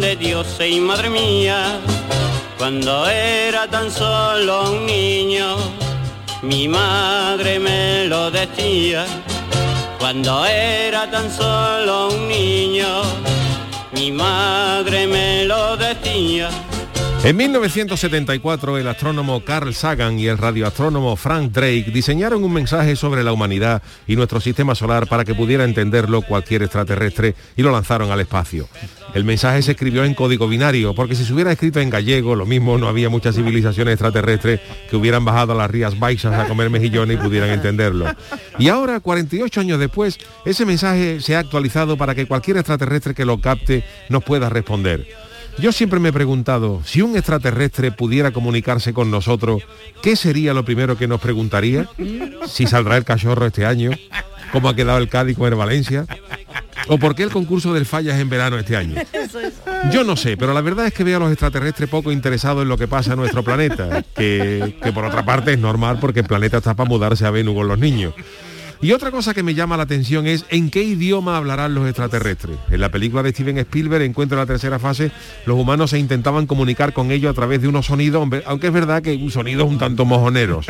de Dios, y madre mía, cuando era tan solo un niño, mi madre me lo decía, cuando era tan solo un niño, mi madre me lo decía. En 1974, el astrónomo Carl Sagan y el radioastrónomo Frank Drake diseñaron un mensaje sobre la humanidad y nuestro sistema solar para que pudiera entenderlo cualquier extraterrestre y lo lanzaron al espacio. El mensaje se escribió en código binario, porque si se hubiera escrito en gallego, lo mismo no había muchas civilizaciones extraterrestres que hubieran bajado a las Rías Baixas a comer mejillones y pudieran entenderlo. Y ahora, 48 años después, ese mensaje se ha actualizado para que cualquier extraterrestre que lo capte nos pueda responder. Yo siempre me he preguntado, si un extraterrestre pudiera comunicarse con nosotros, ¿qué sería lo primero que nos preguntaría? Si saldrá el cachorro este año, cómo ha quedado el Cádiz con el Valencia, o por qué el concurso del Fallas en verano este año. Yo no sé, pero la verdad es que veo a los extraterrestres poco interesados en lo que pasa en nuestro planeta, que, que por otra parte es normal porque el planeta está para mudarse a Venus con los niños. Y otra cosa que me llama la atención es en qué idioma hablarán los extraterrestres. En la película de Steven Spielberg, Encuentro en la tercera fase, los humanos se intentaban comunicar con ellos a través de unos sonidos, aunque es verdad que sonidos un tanto mojoneros.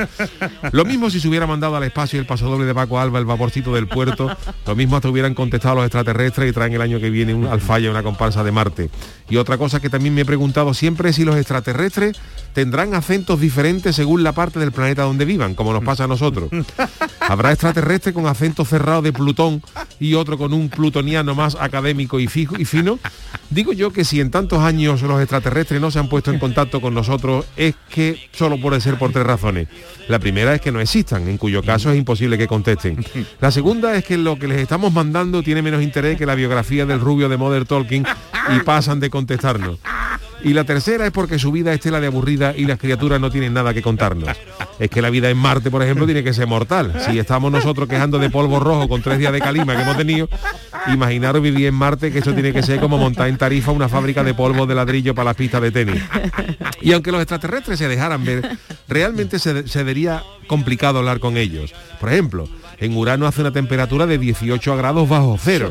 Lo mismo si se hubiera mandado al espacio el pasodoble de Paco Alba, el vaporcito del puerto, lo mismo hasta hubieran contestado los extraterrestres y traen el año que viene un alfaya, una comparsa de Marte. Y otra cosa que también me he preguntado siempre es si los extraterrestres tendrán acentos diferentes según la parte del planeta donde vivan, como nos pasa a nosotros. Habrá extraterrestres con acento cerrado de Plutón y otro con un plutoniano más académico y, fijo, y fino. Digo yo que si en tantos años los extraterrestres no se han puesto en contacto con nosotros es que solo puede ser por tres razones. La primera es que no existan, en cuyo caso es imposible que contesten. La segunda es que lo que les estamos mandando tiene menos interés que la biografía del rubio de Mother Talking y pasan de contestarnos. Y la tercera es porque su vida es tela de aburrida y las criaturas no tienen nada que contarnos. Es que la vida en Marte, por ejemplo, tiene que ser mortal. Si estamos nosotros quejando de polvo rojo con tres días de calima que hemos tenido, imaginaros vivir en Marte, que eso tiene que ser como montar en Tarifa una fábrica de polvo de ladrillo para las pistas de tenis. Y aunque los extraterrestres se dejaran ver, realmente se, se vería complicado hablar con ellos. Por ejemplo, en Urano hace una temperatura de 18 grados bajo cero.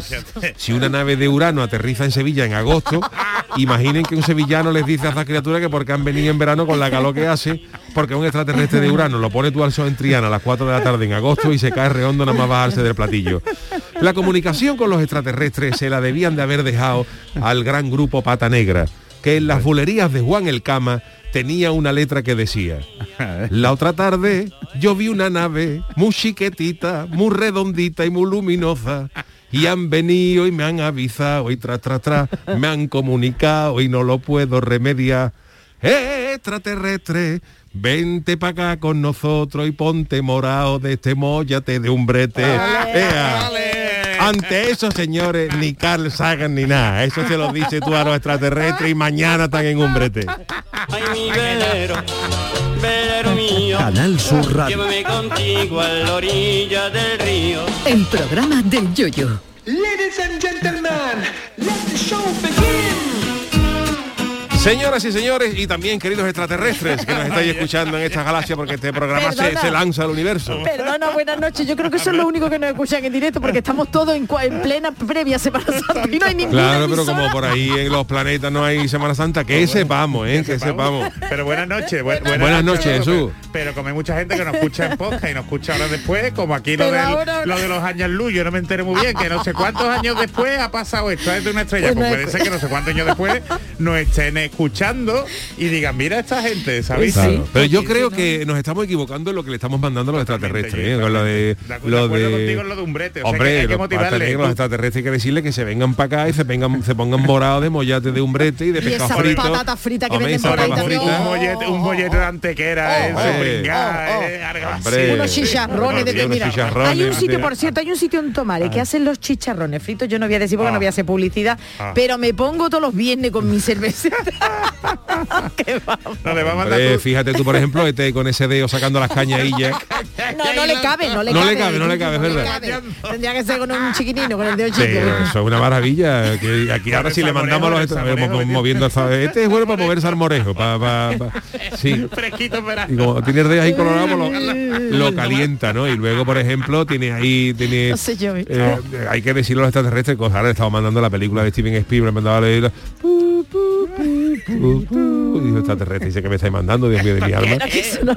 Si una nave de Urano aterriza en Sevilla en agosto, imaginen que un sevillano les dice a esa criatura que porque han venido en verano con la calor que hace, porque un extraterrestre de Urano lo pone tú al sol en Triana a las 4 de la tarde en agosto y se cae redondo nada más bajarse del platillo. La comunicación con los extraterrestres se la debían de haber dejado al gran grupo Pata Negra, que en las bulerías de Juan el Cama tenía una letra que decía, la otra tarde yo vi una nave muy chiquetita, muy redondita y muy luminosa. Y han venido y me han avisado y tras, tras, tras, me han comunicado y no lo puedo remediar. ¡Eh, extraterrestre! Vente para acá con nosotros y ponte morado de este mollate de un brete. Ea. Ante eso, señores, ni Carl Sagan ni nada. Eso se lo dice tú a los extraterrestres y mañana están en un brete. Ay, mi velero, velero mío. Canal Sur Radio. Llévame contigo a la orilla del río. El programa del Yoyo. Ladies and gentlemen, let the show begin. Señoras y señores, y también queridos extraterrestres que nos estáis escuchando en esta galaxia porque este programa se, lanza al universo. Perdona, buenas noches. Yo creo que eso es lo único que nos escuchan en directo porque estamos todos en, plena previa Semana Santa y no hay ninguna Claro, pero emisora. como por ahí en los planetas no hay Semana Santa, que sepamos, ¿eh? Que sepamos. Pero buenas noches. bu- Buenas noches, a todos, Jesús. Pero, pero como hay mucha gente que nos escucha en podcast y nos escucha ahora después, como aquí lo, Pero del- ahora- lo de los años luz, yo no me enteré muy bien, que no sé cuántos años después ha pasado esto es de una estrella. Pues Pues no puede ser que no sé cuántos años después nos estén escuchando y digan, mira esta gente, ¿sabéis? Claro, Pero yo creo que nos estamos equivocando en lo que le estamos mandando a los extraterrestres, ¿eh? Con lo de, lo contigo en lo de un brete, o sea, que hay que los, motivarle. extraterrestres hay que decirle que se vengan para acá y se vengan, se pongan morados de mollate de un brete y de Y pescado frito. patatas fritas que Hombre, venden esas por ahí papas también. fritas. un mollete, un mollete de antequera, eso, Hombre. pringá, Oh, oh. eh, unos chicharrones de mira, hay un sitio por cierto hay un sitio en Tomares que hacen los chicharrones fritos yo no voy a decir porque Ah. no voy a hacer publicidad Ah. pero me pongo todos los viernes con mi cerveza No le va a mandar Hombre, fíjate tú, por ejemplo, este con ese dedo sacando las cañadillas. No, no le cabe, no le No cabe. le cabe, no le cabe, es verdad. cabe. Tendría que ser con un chiquitino, con el dedo Sí, chico. eso es una maravilla. Que aquí ahora si le mandamos los mo- tío. moviendo el Este es bueno para mover salmorejo. Para, para, para- sí. Fresquito. Y como tiene el dedo ahí colorado, pues lo, lo calienta, ¿no? Y luego, por ejemplo, tiene ahí, tiene, No sé yo, ¿eh? eh, hay que decirlo a los extraterrestres, que ahora le estaba mandando la película de Steven Spielberg, me mandaba a leer, dijo, extraterrestre, dice que me estáis mandando, Dios mío de mi alma. Era que eso no-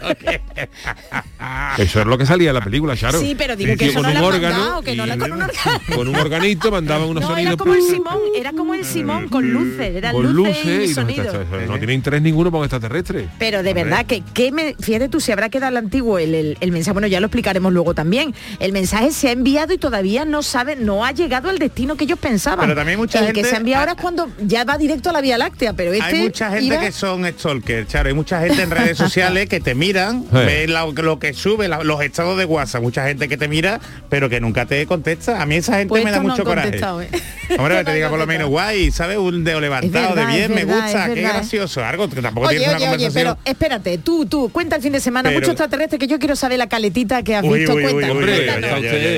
Eso es lo que salía en la película, Charo. Sí, pero digo Un que eso con no un órgano mandado, que no le- con un órgano. con un organito mandaban unos No, sonidos era como el Simón, era como el Simón con luces, eran con luces, luces y sonidos. no tiene interés ninguno por extraterrestres. Pero de verdad que, que me, fíjate tú, si habrá quedado el antiguo el, el- el mensaje, bueno, ya lo explicaremos luego también. El mensaje se ha enviado y todavía no sabe, no ha llegado al destino que ellos pensaban. Pero también mucha el gente- que se ha enviado ahora es cuando ya va directo a la Vía Láctea, pero este Hay mucha gente iba- que son stalkers, Charo. Hay mucha gente en redes sociales que te miran, Sí. ven lo que sube, la- los estados de WhatsApp. Mucha gente que te mira, pero que nunca te contesta. A mí esa gente Pues me da no mucho han coraje. contestado, ¿eh? Hombre, que No te diga por lo menos guay, ¿sabes? Un dedo levantado verdad, de bien, me gusta, qué gracioso. Algo que tampoco Oye, tienes oye, una oye, conversación. pero espérate, tú, tú, cuenta el fin de semana, Pero- mucho extraterrestre, que yo quiero saber la caletita que has Uy, visto. uy, cuéntanos, uy,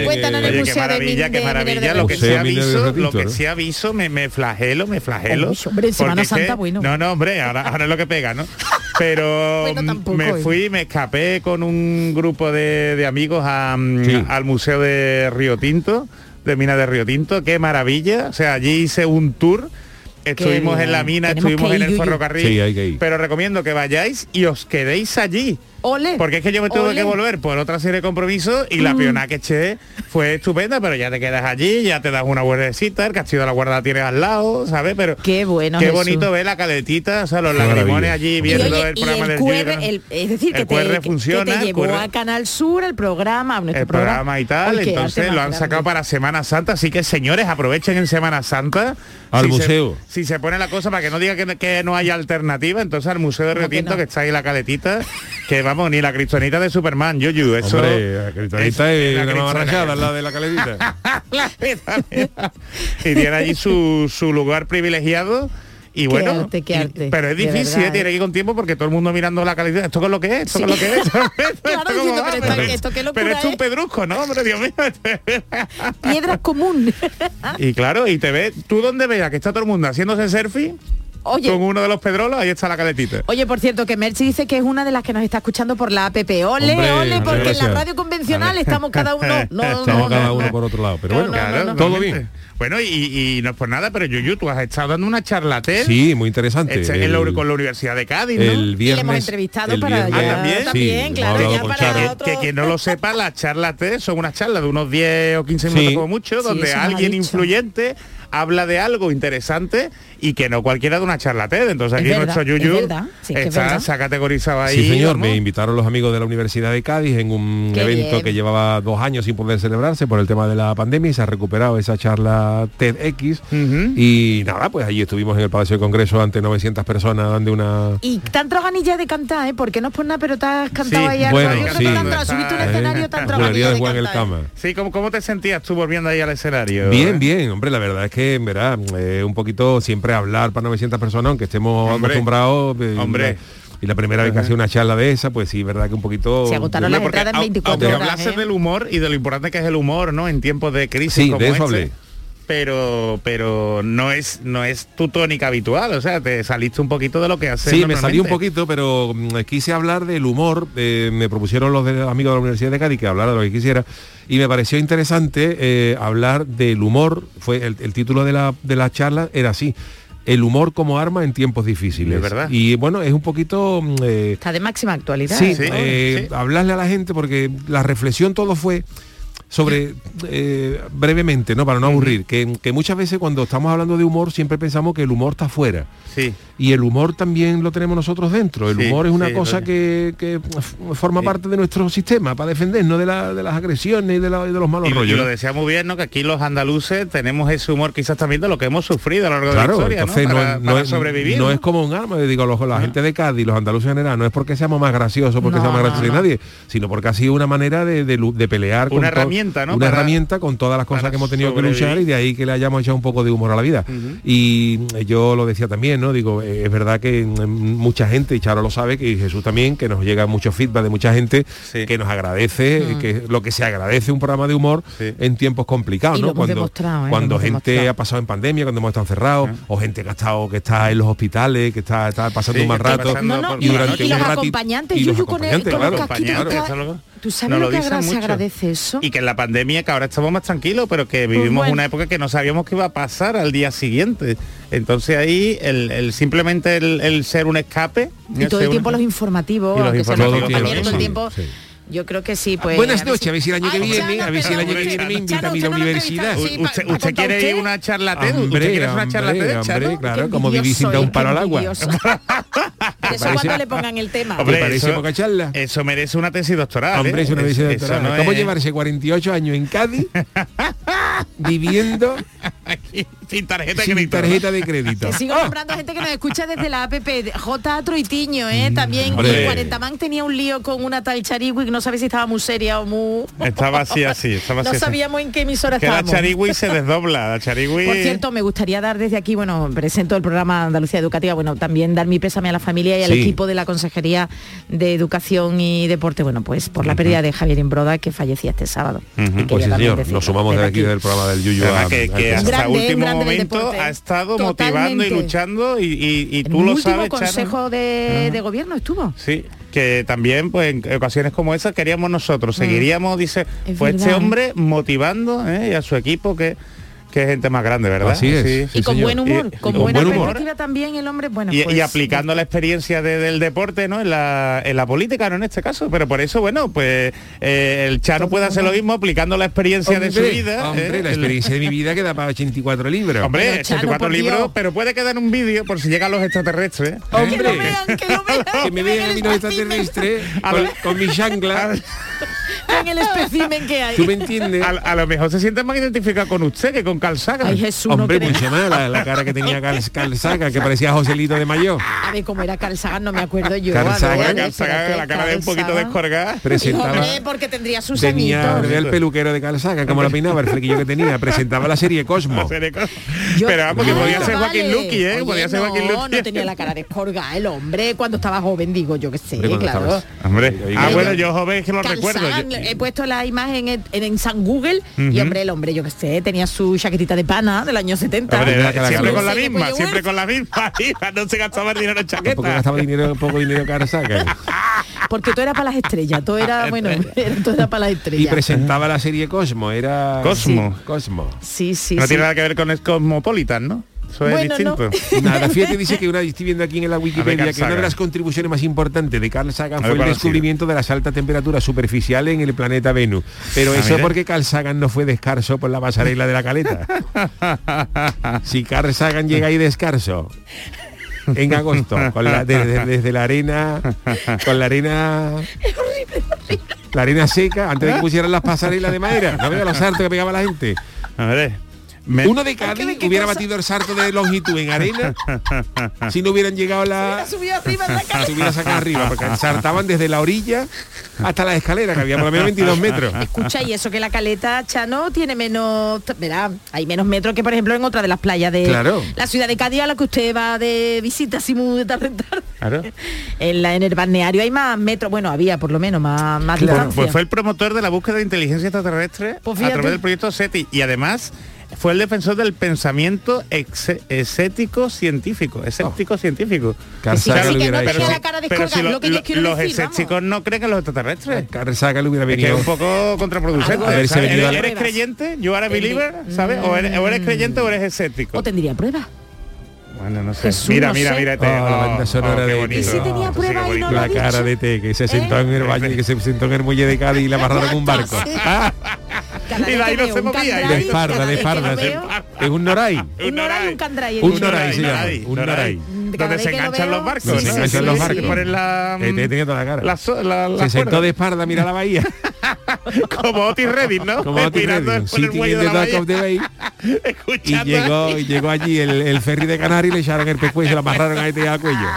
cuéntanos. en el qué de maravilla, qué de maravilla. De Lo que Museo se ha Minero de visto, Ratito, lo que ¿no? se ha visto, me, flagelo, me flagelo. Semana Santa, bueno. No, no, hombre, ahora, ahora es lo que pega, ¿no? Pero Bueno, tampoco, me ¿eh? fui, me escapé con un grupo de, de amigos a, mm, Sí. al Museo de Río Tinto, de Mina de Río Tinto. Qué maravilla. O sea, allí hice un tour. Estuvimos en la mina, Tenemos estuvimos en el ferrocarril. Sí. Pero recomiendo que vayáis y os quedéis allí. Ole. Porque es que yo me tuve Ole. que volver por otra serie de compromisos y la pionada que eché fue estupenda, pero ya te quedas allí, ya te das una vueltecita, el castillo de la guarda la tienes al lado, ¿sabes? Pero Qué bueno, Qué Jesús. bonito ver la caletita, o sea, los lagrimones allí Y, viendo oye, el y programa el del QR, el- es decir, que el te, QR funciona, que te llevó QR a Canal Sur, el programa, a nuestro el programa y tal, entonces lo han grande. sacado para Semana Santa, así que señores, aprovechen en Semana Santa. Al Si se- museo. si se pone la cosa para que no diga que, que no hay alternativa, entonces al Museo de ¿Cómo Río que no? que, está ahí la caletita, que vamos, ni la cristonita de Superman, Yuyu, eso... Hombre, la cristalita es la una de la caletita. La y tiene allí su, su lugar privilegiado y bueno arte, qué y- arte, pero es difícil verdad, ¿eh? tiene que ir con tiempo porque todo el mundo mirando la calidad esto con lo que es esto con lo que es Claro, Esto pero esto- esto qué locura pero esto es un es. pedrusco no hombre Dios mío. Piedras común. y claro y te ves tú donde veas que está todo el mundo haciéndose selfie Oye, con uno de los pedrolos ahí está la caletita Oye, por cierto, que Merchi dice que es una de las que nos está escuchando por la app. Ole, Hombre, ole, porque en la radio convencional estamos cada uno. No, no, Estamos no, cada no, uno no. por otro lado. Pero No, bueno, no, Claro, no. todo bien. bueno y, y no es por nada pero Yuyu tú has estado dando una charlatán Sí, muy interesante. Este, El- con la Universidad de Cádiz ¿no? el viernes hemos entrevistado el para viernes- Ah, ¿también? también, Sí, claro, ya para otro- Que quien no lo sepa, las charlas TED son unas charlas de unos 10 o 15 Sí. minutos como mucho, donde alguien dicho. influyente habla de algo interesante y que no cualquiera de una charla TED. Entonces Es aquí verdad, nuestro es Yuyu verdad, sí, que es está, se ha categorizado ahí. Sí, señor, me invitaron los amigos de la Universidad de Cádiz en un Qué evento bien. que llevaba dos años sin poder celebrarse por el tema de la pandemia y se ha recuperado esa charla TEDx. Ujú. Y nada, pues allí estuvimos en el Palacio de Congreso ante 900 personas dando una... Y entrado ganillas de cantar, ¿eh? Porque no es por nada, pero te has cantado Sí, ahí algo. bueno, creo que subiste un Eh, escenario, de de cantar. Sí, ¿cómo, ¿cómo te sentías tú volviendo ahí al escenario? Bien, bien, hombre, la verdad es que, en verdad, eh, un poquito siempre hablar para 900 personas, aunque estemos Hombre. acostumbrados. eh, Hombre. y la- primera vez que hacía una charla de esa, pues sí, verdad que un poquito... Se agotaron las entradas en au- 24 aunque horas. hablases ¿eh? del humor y de lo importante que es el humor, ¿no? En tiempos de crisis Sí, como de eso este, hablé. Pero, pero no es no es tu tónica habitual, o sea, te saliste un poquito de lo que haces. Sí, me salí un poquito, pero mm, quise hablar del humor. eh, me propusieron los de- amigos de la Universidad de Cádiz que hablara de lo que quisiera. Y me pareció interesante eh, hablar del humor. Fue el, el título de la, de la charla era así. El humor como arma en tiempos difíciles. Es verdad. Y bueno, es un poquito... mm, eh, Está de máxima actualidad. Sí, ¿eh? eh, sí. hablarle a la gente porque la reflexión todo fue sobre eh, brevemente, ¿no? Para no aburrir, que, que muchas veces cuando estamos hablando de humor siempre pensamos que el humor está fuera. Sí. Y el humor también lo tenemos nosotros dentro. El Sí, humor es una sí, cosa que, que forma parte de nuestro sistema para defendernos de, la- de las agresiones y de, la- de los malos Y, y rollos. lo decía muy bien, ¿no? Que aquí los andaluces tenemos ese humor quizás también de lo que hemos sufrido a lo largo de la historia, entonces ¿no? Para, no sobrevivir. no ¿no? es como un arma, digo, los- la gente de Cádiz, los andaluces en general, no es porque seamos más graciosos, porque seamos más graciosos que nadie, sino porque ha sido una manera de, de pelear Una to- herramienta, ¿no? Una Para- herramienta con todas las cosas que hemos tenido que luchar y de ahí que le hayamos echado un poco de humor a la vida. Y yo lo decía también, ¿no? Digo, es verdad que mm, mucha gente, y Charo lo sabe, que Jesús también, que nos llega mucho feedback de mucha gente Sí. que nos agradece, que lo que se agradece un programa de humor Sí. en tiempos complicados, Y ¿no? Cuando, ¿eh? cuando gente demostrado. ha pasado en pandemia, cuando hemos estado encerrados, o gente que ha estado, que está en los hospitales, que está, está pasando Sí, un mal rato. pasando No, no, por- y, y durante y los acompañantes, y los Yuyu, con, el, con claro. los que- ¿Tú sabes nos lo lo que dicen agra- se mucho. agradece eso? Y que en la pandemia, que ahora estamos más tranquilos, pero que vivimos Pues bueno. una época que no sabíamos qué iba a pasar al día siguiente. Entonces ahí el, el- simplemente el, el ser un escape. Y todo el tiempo un- los informativos, Y los aunque sean informativos, los compañeros todo el sí, tiempo. sí. Yo creo que sí, pues. Buenas noches, a ver si el año que viene, a ver si el año que viene me invita a mí a la universidad. ¿Usted, usted quiere una charla TED? ¿Usted Hombre, quiere una charla hombre, TED, hombre, Chano? claro, como vivir sin dar un palo qué al agua. Eso parece- cuando le pongan el tema. Hombre, parece poca charla? Eso merece una tesis doctoral. Hombre, ¿eh? es una tesis Eso- doctoral. eso no ¿Cómo es- llevarse 48 años en Cádiz viviendo sin tarjeta de sin crédito, tarjeta de crédito? Que sigo nombrando gente que nos escucha desde la app J. Troitiño, ¿eh? También y 40 man tenía un lío con una tal Charigui que no sabía si estaba muy seria o muy... Estaba así, así. Estaba así, No así. sabíamos en qué emisora Que la estábamos. charigui se desdobla. La charigui... Por cierto, me gustaría dar desde aquí, bueno, presento el programa Andalucía Educativa, bueno, también dar mi pésame a la familia y al Sí. equipo de la Consejería de Educación y Deporte, bueno, pues por la pérdida de Javier Imbroda, que fallecía este sábado. Y Pues sí, también señor, nos sumamos desde aquí aquí. del programa del Yuyu a- que, a- que a- hasta Grande, último grande del momento ha estado motivando y luchando y, y- y En tú lo sabes, consejo de, de gobierno estuvo. Sí, que también pues en ocasiones como esa queríamos nosotros, seguiríamos, dice, Mm. Es pues este hombre motivando ¿eh? y a su equipo que, que es gente más grande, ¿verdad? Así es. Sí. Sí, y con señor. buen humor, Y- con con buena buen humor. perspectiva también el hombre, bueno, Y, pues, y aplicando la experiencia de- del deporte ¿no? en, la, en la política, ¿no? En este caso. Pero por eso, bueno, pues eh, el Chano puede hacer lo mismo aplicando la experiencia de su Hombre, vida. hombre, ¿eh? la El- experiencia de mi vida queda para 84 libros. Hombre, Pero, Chano, 84 por libros, Dios. pero puede quedar un vídeo por si llegan los extraterrestres. ¿eh? Que Hombre, vean, que lo vean, que me vean a mí el los extraterrestres con, con mi chancla. vean el espécimen que hay. ¿Tú me entiendes? A, a lo mejor se siente más identificado con usted que con Carl Sagan. Ay, Jesús, Hombre, no mucho más la, la cara que tenía Carl, Carl Sagan, que parecía Joselito de Mayor. A ver, cómo era Carl Sagan, no me acuerdo yo. Carl A ver, la cara de un poquito Sagan. descolgada. Presentaba, Hombre, porque tendría sus tenía, el peluquero de Carl Sagan, como la peinaba, el flequillo que tenía. Presentaba la serie Cosmo. Serie Yo- Pero vamos, que Ah, podía ser Joaquín vale. Luqui, ¿eh? Oye, podía ser Joaquín no, Luqui. no tenía la cara descolgada el hombre cuando estaba joven, digo yo que sé, Hombre, claro. estabas- Hombre, ah, bueno, yo joven es que lo Carl recuerdo. He puesto la imagen en, en- en San Google y hombre, el hombre, yo que sé, tenía su chaquetita de pana del año 70. Hombre, Hombre, la siempre cara- con la misma, siempre bueno. con la misma. hija, no se gastaba el dinero en Porque chaqueta. gastaba dinero, poco dinero Carl Sagan. Porque todo era para las estrellas, todo era, bueno, era- todo era para las Y estrellas. presentaba la serie Cosmo, era... Cosmo. Sí, Cosmo. Sí, sí, no sí. tiene nada que ver con el Cosmopolitan, ¿no? Eso es Bueno, no. distinto. Nada, fíjate, dice que una, estoy viendo aquí en la Wikipedia que una de las contribuciones más importantes de Carl Sagan fue el ¿cuál ha descubrimiento de las altas temperaturas superficiales en el planeta Venus. Pero Ah, eso porque Carl Sagan no fue descarso por la pasarela de la caleta. si Carl Sagan llega ahí descarso en agosto, con la- desde, desde la arena, con la arena... La arena seca, antes de que pusieran las pasarelas de madera. No vea los saltos que pegaba la gente. A ver. Me- Uno de Cádiz qué hubiera cosa. batido el salto de longitud en arena si no hubieran llegado la... Subió arriba en la cara. se hubiera sacado arriba, porque saltaban desde la orilla hasta la escalera, que había por lo menos 22 metros. Escucha, y eso que la caleta Chano tiene menos, verá, hay menos metros que por ejemplo en otra de las playas de Claro. la ciudad de Cádiz a la que usted va de visita así muy de tarde en tarde. Claro. En, la, en el balneario hay más metros, bueno, había por lo menos más, más Pues- distancia. Pues fue el promotor de la búsqueda de inteligencia extraterrestre Pues a través del proyecto SETI y además fue el defensor del pensamiento científico, escéptico científico. La yo lo- quiero los escépticos no creen en los extraterrestres. Carl Sagan le hubiera Es que es venido... un poco contraproducente. Venido ¿Eres, creyente? ¿You are a believer? ¿Sabes? O eres, o eres creyente o eres escéptico. o tendría pruebas. Bueno, no sé. Jesús, mira, no mira, sé. mira. Oh, la banda sonora qué de- bonito. ¿Y si tenía Sí, qué prueba y bonito. no lo La dicho? cara de T, que se sentó en el baño y que se sentó en el muelle de Cádiz y le amarraron un barco. Y de ahí no se movía, y de candray, de de veo, Es un noray. Un noray, un candray. Un noray un Noray. Donde se enganchan los barcos. sí, se enganchan Sí, los sí, barcos. la, Te- te tenía toda la cara. Se sentó de espalda, mira la bahía. como Otis Redding, ¿no? Como Otis Mirando Redding, in de. Y llegó, y llegó allí el, el ferry de Canarias y le echaron el pescuezo y se lo amarraron ahí al cuello.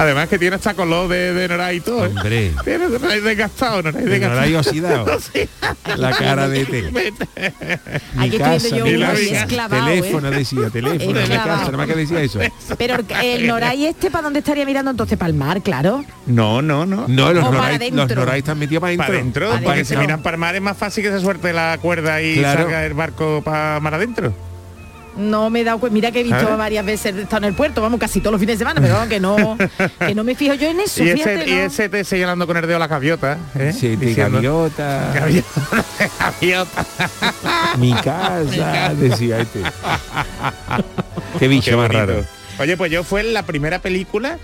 Además que tiene hasta color de, de Noray y todo. ¿eh? Hombre. Tiene Noray desgastado, Noray De desgastado. Noray oxidado. La cara de yo mi casa, ¿eh? teléfono decía, teléfono, mi casa, nada más que decía eso. Pero el Noray este, ¿para dónde estaría mirando entonces? Para el mar, claro. No, no, no. No, los para Noray, adentro. los Noray están metidos para Para adentro. adentro, Pa' porque si miran para el mar es más fácil que se suelte la cuerda y Claro. salga el barco para mar adentro. No me he dado cuenta. Mira que he visto varias veces estado en el puerto, vamos, casi todos los fines de semana, pero vamos, que no, que no me fijo yo en eso, Y fíjate, ese, y ¿no? ese te señalando con el dedo la gaviota. ¿eh? Sí, de gaviota, Gaviota. gaviota. mi casa, decía este. Qué bicho Qué más raro. Oye, pues yo fue la primera película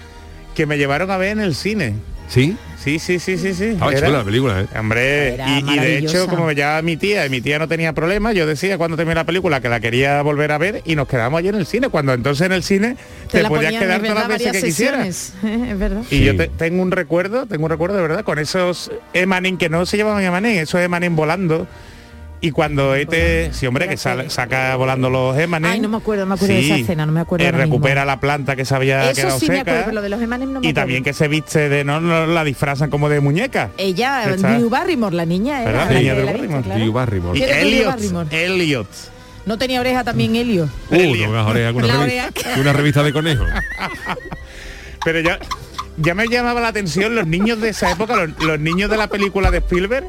que me llevaron a ver en el cine. ¿Sí? Sí, sí, sí, sí, sí. Estaba Era- chula la película, ¿eh? Hombre, y, y de hecho, como llevaba mi tía, y mi tía no tenía problema, yo decía cuando terminé la película que la quería volver a ver y nos quedamos allí en el cine, cuando entonces en el cine te, podías quedar todas las veces que quisieras. es verdad. Y Sí. yo te- tengo un recuerdo, tengo un recuerdo de verdad, con esos Emanin que no se llamaban Emanin, esos Emanin volando. Y cuando este, sí hombre, que sal- saca volando los Emanin. Ay, no me acuerdo, me acuerdo de esa escena, no me acuerdo eh, ahora mismo. recupera la planta que se había Eso quedado sí me seca. acuerdo, pero lo de los Emanem no me y acuerdo. también que se viste de, no, no la disfrazan como de muñeca. Ella, Está- Drew Barrymore, la niña, era ¿Verdad? la Niña viste, Barrymore. claro. Drew Barrymore. Y ¿Quién era Drew Elliot? Elliot. No tenía oreja también Helio. Uh, no me oreja una, La revi- oreja. con una revista de conejos. Pero ya, ya me llamaba la atención los niños de esa época, los, los niños de la película de Spielberg.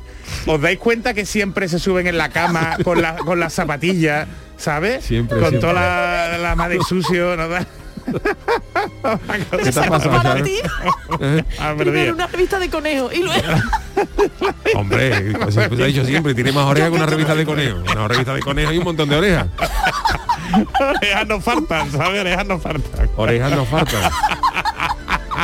¿Os dais cuenta que siempre se suben en la cama con, la, con las zapatillas, ¿sabes? Siempre, Con siempre. toda la, la madre sucio, ¿no? da? ¿Qué te ha pasado, Para Charo? ti, Ah, primero una revista de conejo y luego... Hombre, pues, pues, ha dicho siempre, tiene más orejas que una revista de conejos. Una revista de conejos y un montón de orejas. Orejas no faltan, ¿sabes? Orejas no faltan. Orejas no faltan.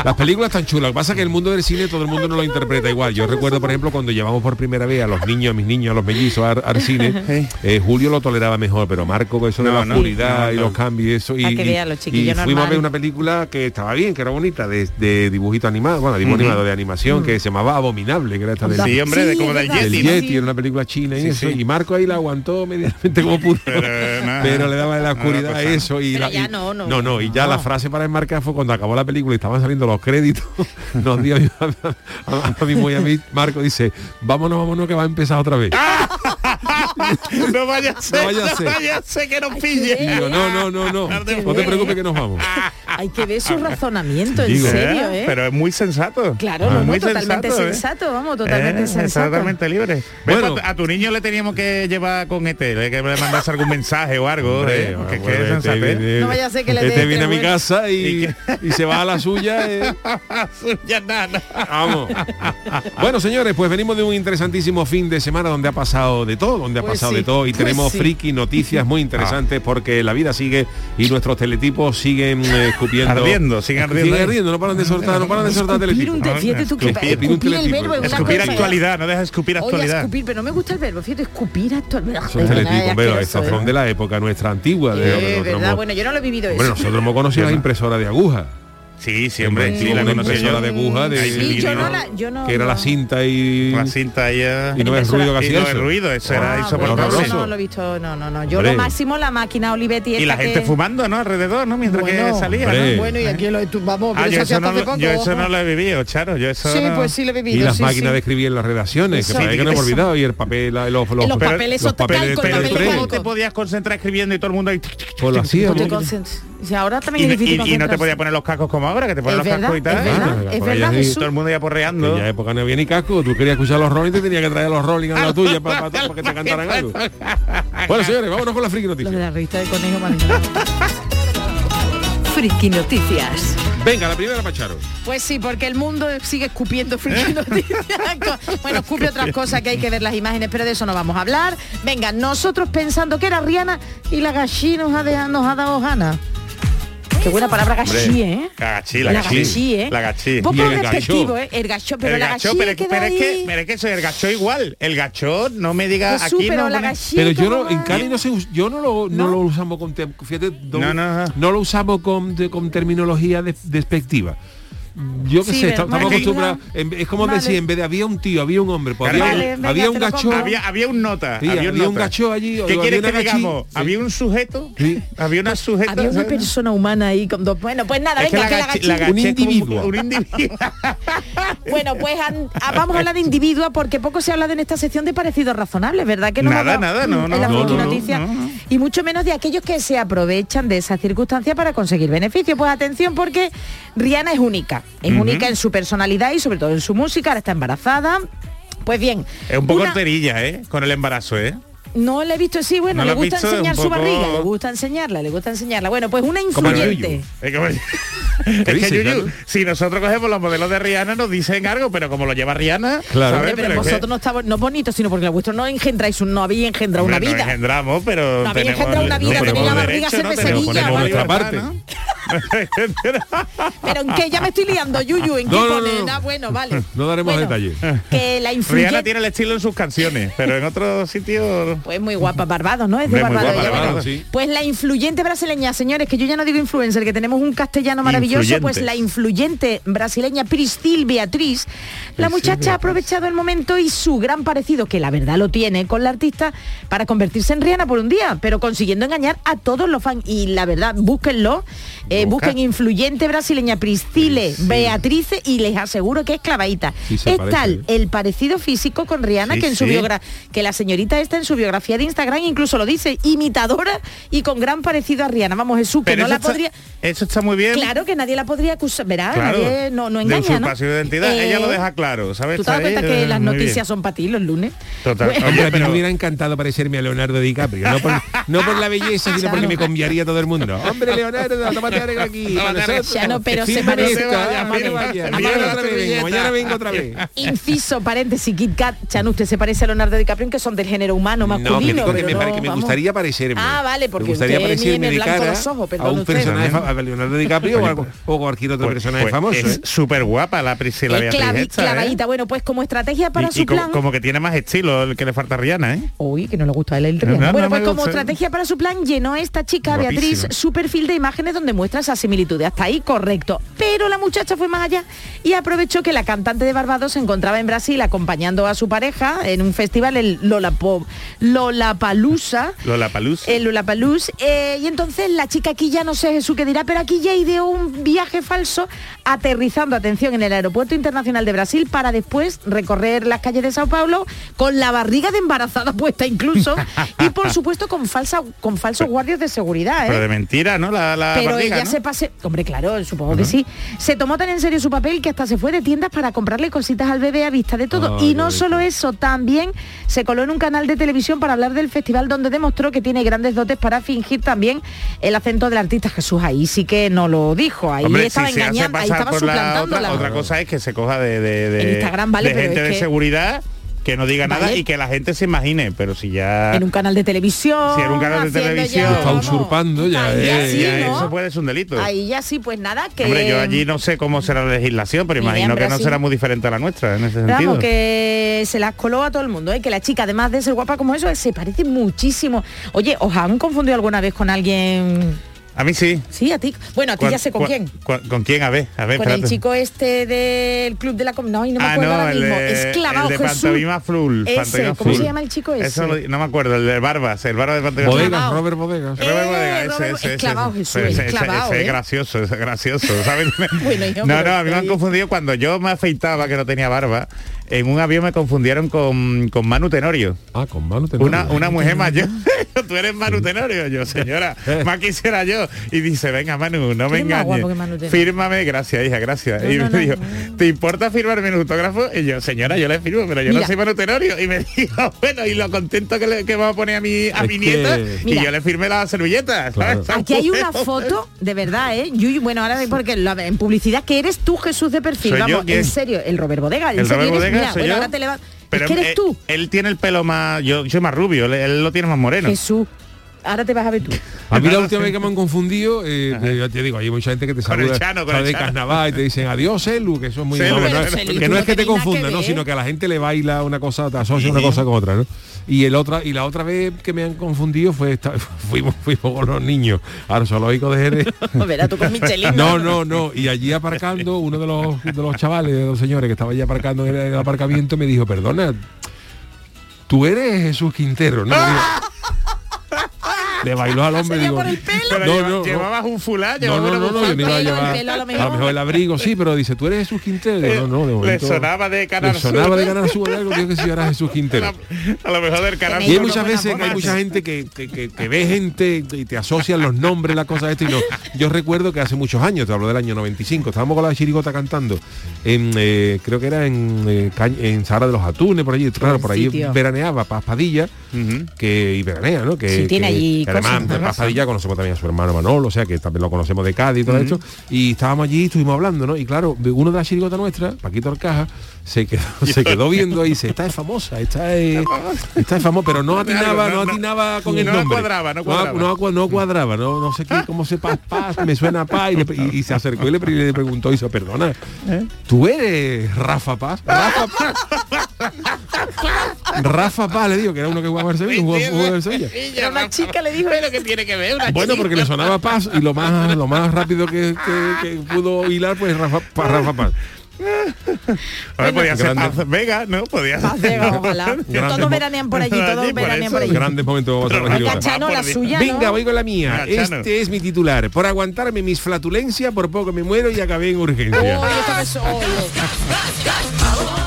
Las películas están chulas. Lo que pasa es que el mundo del cine todo el mundo no lo interpreta igual. Yo recuerdo, por ejemplo, cuando llevamos por primera vez a los niños, a mis niños, a los mellizos al, al cine, eh, Julio lo toleraba mejor, pero Marco con eso de la no, oscuridad no, y los cambios y eso. Y, y- los fuimos a ver una película que estaba bien, que era bonita, de, de dibujito animado, bueno, dibujo animado de animación, que se llamaba Abominable, que era esta del, Sí, hombre, de como del Yeti. Yeti, era una película china y eso. sí. Y Marco ahí la aguantó medianamente como pudo. Pero, Pero, nada. le daba la oscuridad pasa. eso y, Pero la, y- no, no. no, y ya No. la frase para enmarcar fue cuando acabó la película y estaban saliendo los créditos. Nos dio a, a- a mi muy a mí, Marco dice, vámonos, vámonos que va a empezar otra vez. no vaya a ser, No vaya a no ser. vaya a ser que nos pille. digo, no, no, no, no, no te preocupes que nos vamos. Hay que ver su razonamiento, en Digo, serio, ¿eh? Pero es muy sensato. Claro, Ah, no, no, muy totalmente sensato, ¿eh? sensato, vamos, totalmente Eh, sensato. Totalmente libre. Bueno. pues, a tu niño le teníamos que llevar con este, le- que le mandas algún mensaje o algo, ¿eh? Es bueno, que es este viene- No vaya a ser que le este viene a mi casa y, y se va a la suya. eh. Ya nada. Vamos. Bueno, señores, pues venimos de un interesantísimo fin de semana donde ha pasado de todo, donde ha Pues pasado sí, de todo y pues tenemos sí. friki noticias muy interesantes porque la vida sigue y nuestros teletipos siguen eh, escupiendo. Ardiendo, siguen ardiendo Siguen ahí. ardiendo, no paran de soltar, no paran de soltar Escupir un fíjate tú que Escupir, el teletipo. verbo es una Escupir cosa- actualidad, no deja escupir Oye, actualidad. escupir, pero no me gusta el verbo, fíjate, escupir actualidad. Son teletipos, pero estos son de la época nuestra antigua. De, Eh, nosotros verdad, hemos- bueno, yo no lo he vivido Bueno, eso. nosotros hemos conocido las impresoras de aguja. Sí, sí, hombre, sí, la conocí yo. de aguja de, Sí, yo no la- yo no- que era la cinta y, La cinta ahí eh, y no es ruido hacía no es eso. ruido, eso Ah, era bueno, insoportable. horroroso. no lo he visto, no, no, no. Yo Hombre. lo máximo la máquina Olivetti Y la gente que- fumando, ¿no? Alrededor, ¿no? Mientras que salía. Bueno, y aquí lo vamos, Ah, yo eso eso, no, lo- poco. yo eso no ojo. lo he vivido, Charo. Yo eso Sí, no- pues sí lo he vivido. y las máquinas de escribir en las redacciones, Eso. que parece que no hemos eso. olvidado, y el papel, los, papeles los papeles esos de con papel P3, ¿Cómo te podías concentrar escribiendo y todo el mundo ahí Pues lo hacía, ahora también es y- difícil y no te podías poner los cascos como ahora, que te ponen Es los cascos y tal. es verdad, Ah, es verdad, todo el mundo ya En porreando. aquella época no había ni casco, tú querías escuchar los Rolling y te tenías que traer los Rolling a la tuya para, que te cantaran algo. Bueno, señores, vámonos con la friki Los de noticia. la revista de conejo. Friki Noticias. Venga, la primera Pacharo. Pues sí, porque el mundo sigue escupiendo friki noticias. bueno, escupe otras cosas que hay que ver las imágenes, pero de eso no vamos a hablar. Venga, nosotros pensando que era Rihanna y la gachí nos ha, dejado- nos ha dado Hanna. Qué buena palabra gachí, ¿eh? La gachí, la La gachí. gachí, ¿eh? La gachí. Poco Y el despectivo, gachó. ¿eh? El gacho, pero el la gacho, gachí pero, pero es que, pero es que eso, el gacho igual. El gacho, no me diga Jesús, aquí pero no la gachí Pero yo no, en Cali no se yo no lo, no ¿No? lo usamos con, te- fíjate, No, no, no. lo usamos con, de- con terminología de- despectiva. Yo qué Sí, sé, ¿verdad? estamos acostumbrados. Es como Vale. decir, en vez de había un tío, había un hombre, pues había, vale, un- había un gacho. Había, había un nota. Sí, había, había un nota. gacho allí, ¿Qué había quieres que gachi. digamos? Sí. Había un sujeto. Sí. Había una sujeta. Había una persona humana ahí con dos. Bueno, pues nada, Es que venga, que la gachi- gachina- gaché Un individuo. Un individuo. Bueno, pues an- a- vamos a hablar de individua porque poco se ha hablado en esta sección de parecidos razonables, ¿verdad? Que no Nada, nada, no, en no, la no, no, Noticias, no, no. y mucho menos de aquellos que se aprovechan de esa circunstancia para conseguir beneficios. Pues atención porque Rihanna es única, es única en su personalidad y sobre todo en su música, ahora está embarazada. Pues bien, Es un poco una- horterilla, ¿eh? Con el embarazo, ¿eh? No le he visto, sí, bueno, ¿No le gusta visto? enseñar su poco- barriga, le gusta enseñarla, le gusta enseñarla. Bueno, pues una influyente. Es que, es Yuyu, si nosotros cogemos los modelos de Rihanna nos dicen algo, pero como lo lleva Rihanna, Claro. ¿sabes? Pero es que vosotros no está no bonito, sino porque vuestro no engendráis un, no habéis engendrado una hombre, vida. engendramos, pero No habéis tenemos, engendrado una vida, tenemos tenéis la barriga derecho, ¿no? siempre Tenemos- sevilla, ponemos nuestra libertad, parte. ¿no? Pero en qué ya me estoy liando, Yuyu, en qué No, no, pone? no, no. Ah, bueno, vale. No daremos Bueno, detalles. Que la Rihanna influyente tiene el estilo en sus canciones, pero en otros sitios... pues muy guapa, Barbados, ¿no? Es de Barbados. guapa. Barbados, sí. Pues la influyente brasileña, señores, que yo ya no digo influencer, que tenemos un castellano maravilloso, pues la influyente brasileña Priscil Beatriz, la muchacha ha aprovechado el momento y su gran parecido, que la verdad lo tiene con la artista, para convertirse en Rihanna por un día, pero consiguiendo engañar a todos los fans. Y la verdad, búsquenlo, eh, busquen influyente brasileña Priscile Priscil. Beatriz y les aseguro que es clavadita. Es parece, tal el parecido físico con Rihanna que en su biografía que la señorita está en su biografía de Instagram incluso lo dice, imitadora y con gran parecido a Rihanna. Vamos, Jesús, que Pero no la está- podría... Eso está muy bien. Claro que nadie la podría acusar, verá, Claro, nadie no, no de engaña, ¿no? usurpación de identidad. Eh, Ella lo deja claro, ¿sabes? ¿Tú te das cuenta que eh, las noticias bien. son para ti los lunes? Total. Bueno, Hombre, a mí pero- me hubiera encantado parecerme a Leonardo DiCaprio, no por, no por la belleza, sino porque me conviaría todo el mundo. Hombre, Leonardo, tómate algo aquí. Ya no, pero se parece- Mañana vengo, otra vez. Inciso, paréntesis, Kit Kat, Chan, usted se parece a Leonardo DiCaprio, que son del género humano, No, que digo me, pare- no, que me vamos. gustaría parecerme. Ah, vale, porque me gustaría parecerme de cara los ojos, a un usted. personaje, a Leonardo DiCaprio o, algo- o cualquier otro Pues- personaje pues famoso. Es ¿eh? súper guapa la Priscila Es Beatriz ¿eh? clavadita. Bueno, pues como estrategia para Y- su y plan... como que tiene más estilo el que le falta a Rihanna, ¿eh? Uy, que no le gusta a él el Rihanna. no, Bueno, no pues como estrategia para su plan llenó esta chica. Beatriz, su perfil de imágenes donde muestra esa similitud. Hasta ahí, correcto. Pero la muchacha fue más allá y aprovechó que la cantante de Barbados se encontraba en Brasil acompañando a su pareja en un festival, el Lollapop- Lollapalooza. Lola Paluz. El Lollapalooza, eh, y entonces la chica aquí ya no sé Jesús qué dirá, pero aquí ya ideó un viaje falso aterrizando, atención, en el aeropuerto internacional de Brasil para después recorrer las calles de Sao Paulo con la barriga de embarazada puesta incluso y por supuesto con falsa con falsos guardias de seguridad, ¿eh? Pero de mentira, ¿no? La, la pero barriga, ella ¿no? se pase, hombre, claro, supongo que sí. Se tomó tan en serio su papel que hasta se fue de tiendas para comprarle cositas al bebé a vista de todo. Y no solo eso, también se coló en un canal de televisión para hablar del festival donde demostró que tiene grandes dotes para fingir también el acento del artista Jesús. Ahí sí que no lo dijo, ahí Hombre, estaba si engañando, ahí por la suplantándola. otra, otra cosa es que se coja de, de, de- En Instagram, vale, de pero gente es de seguridad que no diga nada y que la gente se imagine, pero si ya En un canal de televisión. Si en un canal de televisión. ya, Está vamos, usurpando ya, ahí eh, sí, ya ¿no? eso puede ser un delito. Ahí ya sí, pues nada, que... Hombre, yo allí no sé cómo será la legislación, pero imagino que no será muy diferente a la nuestra en ese sentido. Vamos, que se las coló a todo el mundo, ¿eh? que la chica, además de ser guapa como eso, se parece muchísimo. Oye, ¿os han confundido alguna vez con alguien? A mí sí. Sí, a ti. Bueno, a ti ¿Cuál- ya sé con quién. ¿Con quién? A ver, a ver, Con el espérate. chico este del club de la com- No, y no me Ah, acuerdo no, ahora el mismo. de, es clavado, el de Jesús. Pantomima Full. Ese, Pantomima ¿cómo se Full. llama el chico ese? Eso lo- no me acuerdo, el de Barbas, el Barba de Pantomima. Bodegas. Robert Bodegas. Eh, Robert Bodega, ese, Robert- ese, es ese, ese, Jesús, ese, es ese, ese ¿eh? gracioso, es gracioso, ¿sabes? Bueno, no, no, a mí me han confundido cuando yo me afeitaba, que no tenía barba, en un avión me confundieron con, con Manu Tenorio. Ah, con mano Tenorio. Una, una mujer mayor, tú eres Manu Tenorio, yo señora, más quisiera yo. Y dice, venga Manu, no me engañes. Manu. Fírmame, gracias hija, gracias. No, y no, me no, dijo, no. ¿te importa firmarme el autógrafo? Y yo, señora, yo le firmo, pero yo Mira. no soy Manu Tenorio. Y me dijo, bueno, y lo contento que, le, que va a poner a mi, a Es mi que- nieta. Mira. Y yo le firmé la servilleta. Claro. ¿sabes? Aquí hay una foto, de verdad, ¿eh? Yuyu, bueno, ahora porque lo- en publicidad que eres tú, Jesús de perfil. ¿Soy yo Vamos, quién? en serio, el Robert Bodega. ¿El Robert Bodega mira, soy bueno, yo? ahora te levantas. Pero es que eres él, tú, él tiene el pelo más, yo soy más rubio, él, él lo tiene más moreno. Jesús. Ahora te vas a ver tú. A mí la última vez que me han confundido, eh, eh, ya te digo, hay mucha gente que te Con el saluda Chano, con sabe el de carnaval y te dicen adiós, Elu, que eso es muy Celu, no, pero no es- Celu, que no es que te confunda, que ¿no? sino que a la gente le baila una cosa, te asocia una cosa con otra, ¿no? Y el otra, y la otra vez que me han confundido fue esta- fuimos, fuimos con los niños al zoológico de Jerez. Verás tú con Michelin. No, no, no. Y allí aparcando, uno de los, de los chavales, de los señores que estaba allí aparcando en el aparcamiento, me dijo, perdona, tú eres Jesús Quintero, ¿no? Le bailó al hombre. ¿Sería digo, por el pelo? Pero no, no, llevabas un fulá, No, llevabas no, no, no, yo bufanda. no iba a llevar a lo a mejor. lo mejor el abrigo, sí, pero dice, tú eres Jesús Quintero. No, no, de Le momento. sonaba de Canal Le sonaba Sur. de ganar su algo, que si era Jesús Quintero. A lo mejor del canal Y hay muchas veces que hay mucha gente que, que, que- que ve gente y te asocian los nombres, las cosas esto y no. Yo recuerdo que hace muchos años, te hablo del año 95, estábamos con la chirigota cantando en eh, creo que era en, eh, en Sahara de los Atunes, por allí, claro, por allí veraneaba Paz Padilla, Ujú. que y veranea, ¿no? Que, Sí, tiene que- allí que además cosas, de Paz Padilla conocemos también a su hermano Manolo, o sea que también lo conocemos de Cádiz y todo esto. Y estábamos allí, estuvimos hablando, ¿no? Y claro, uno de las chirigotas nuestras, Paquito Alcaja, se quedó, se quedó viendo y dice, esta es famosa, esta es, esta es famosa, pero no atinaba, no, no no, atinaba con el no nombre. cuadraba, no cuadraba. No, no, no cuadraba, no, no sé qué, cómo se paz, paz, me suena paz, y, le- y- y se acercó y le, pre- le preguntó y dice, perdona, ¿tú eres Rafa Paz? Rafa Paz. Rafa Paz, le digo, que era uno que jugaba en Sevilla, jugaba, jugaba en Sevilla. Era una chica le dijo Pero que tiene que ver una Bueno, porque le sonaba Paz y lo más lo más rápido que, que- que pudo hilar pues Rafa Paz. Ahora podía ser. Paz Vega, ¿no? Podía Paz Vega, ojalá. Todos veranean por allí, todos Allí, veranean por allí. Grandes momentos vamos a hacer la Venga. Chano, la suya, Venga, ¿no? voy con la mía. Venga. Este es mi titular. Por aguantarme mis flatulencias, por poco me muero y acabé en urgencia. Uy,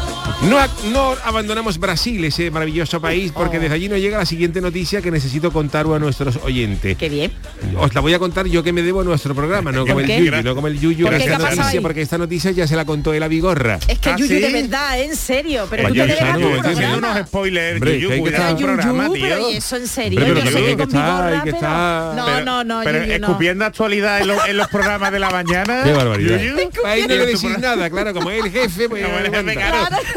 No, no abandonamos Brasil, ese maravilloso país, porque desde allí nos llega la siguiente noticia que necesito contar a nuestros oyentes. Qué bien. Os la voy a contar yo que me debo a nuestro programa, no como el qué? Yuyu, no como el Yuyu. ¿Por esta ¿Qué ha pasado noticia, porque esta noticia ya se la contó él a Vigorra. Es que Ah, Yuyu, ¿sí? de verdad, en serio. Pero tú te debes a tu unos spoilers, Hombre, Yuyu, que que el Yuyu, programa, pero tío. y eso en serio. Hombre, pero yo sé que con Vigorra, pero-. No, Pero- no, no, Pero Yuyu, no. escupiendo actualidad en, los- en los programas de la mañana. Qué barbaridad. Ahí no programa- nada, claro, como es el jefe, pues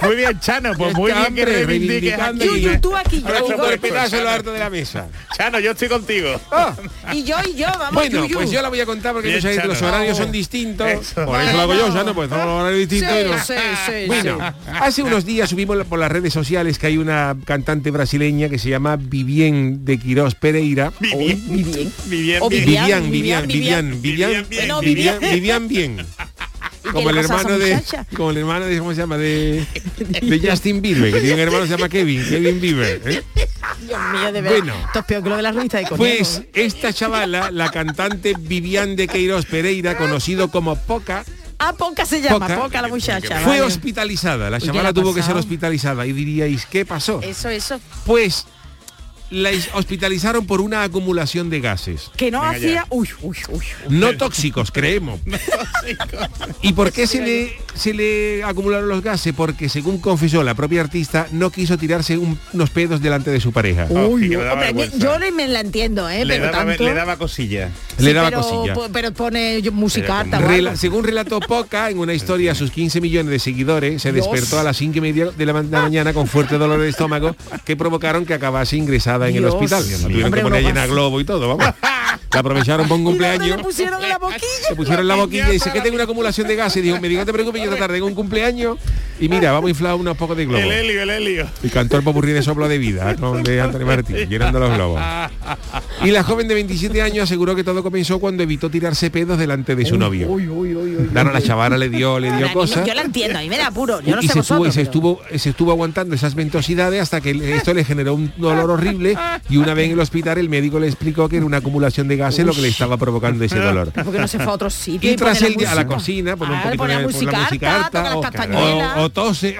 Muy bien, Chano, pues muy bien que reivindiques aquí. Yuyu, tú aquí, yo Ahora digo. un golpetazo en lo harto de la mesa. Chano, yo estoy contigo. Ah, Y yo, y yo, vamos, bueno, Yuyu. pues yo la voy a contar porque Bien, gente, los Chano. horarios son distintos. Eso. Por eso lo hago yo, Chano, pues son los horarios distintos. y no- Sí, sí, sí, Bueno, sí. hace unos días subimos por las redes sociales que hay una cantante brasileña que se llama Vivien de Quirós Pereira. Vivian, Vivian. Vivian, O Vivian. Vivian, Vivian, Vivian, Vivian, Vivian, Vivian, Vivian, Vivian, Vivian. Vivian bien. ¿Y Como qué el le pasa a esa hermano de, como el hermano de, ¿cómo se llama? De, de Justin Bieber, que tiene un hermano que se llama Kevin, Kevin Bieber. ¿eh? Dios mío, de verdad. Bueno. Esto es peor que lo de la revista de conejo. Pues esta chavala, la cantante Vivian de Queiroz Pereira, conocido como Poca, Ah, Poca se llama, Poca. Poca la muchacha. fue vale. hospitalizada. La ¿Y qué chavala tuvo que ser hospitalizada. Y diríais, ¿qué pasó? Eso, eso. Pues la hospitalizaron por una acumulación de gases. Que no Venga hacía... ya. Uy, uy, uy. No tóxicos, creemos. ¿Y por qué se le, se le acumularon los gases? Porque según confesó la propia artista, no quiso tirarse un- unos pedos delante de su pareja. Oh, Uy, hombre, vergüenza. yo le- me la entiendo, ¿eh? Le pero daba, tanto... le daba cosilla. le Sí, daba pero, cosilla. Pero pone musicata algo. según relató Poca en una historia a sus 15 millones de seguidores, se Dios. despertó a las 5 y media de la, ma- de la mañana con fuerte dolor de estómago que provocaron que acabase ingresada en el hospital. La tuvieron Hombre, que poner llena globo y todo, vamos. La aprovecharon por un ¿Y cumpleaños. le pusieron en la boquilla? Se pusieron en la boquilla y dice que tengo una acumulación de gases. Dijo, me digo, no te preocupes, yo esta tarde tengo un cumpleaños y mira, vamos a inflar unos pocos de globo. El helio, el helio. Y cantó el popurrí de soplo de vida con de Antonio Martín, llenando los globos. Y la joven de 27 años aseguró que todo comenzó cuando evitó tirarse pedos delante de su novio. Uy, uy, uy, uy. Claro, la chavala le dio, le dio cosas. Yo la entiendo, a mí me da apuro. Yo no y sé se estuvo, y vosotros, se estuvo, se estuvo aguantando esas ventosidades hasta que esto le generó un dolor horrible y una vez en el hospital el médico le explicó que era una acumulación de gases lo que le estaba provocando ese dolor. Porque no se fue a otro sitio. Y tras pone el día a la cocina, pone un Ah, poquito pone de la la música toca o, tose,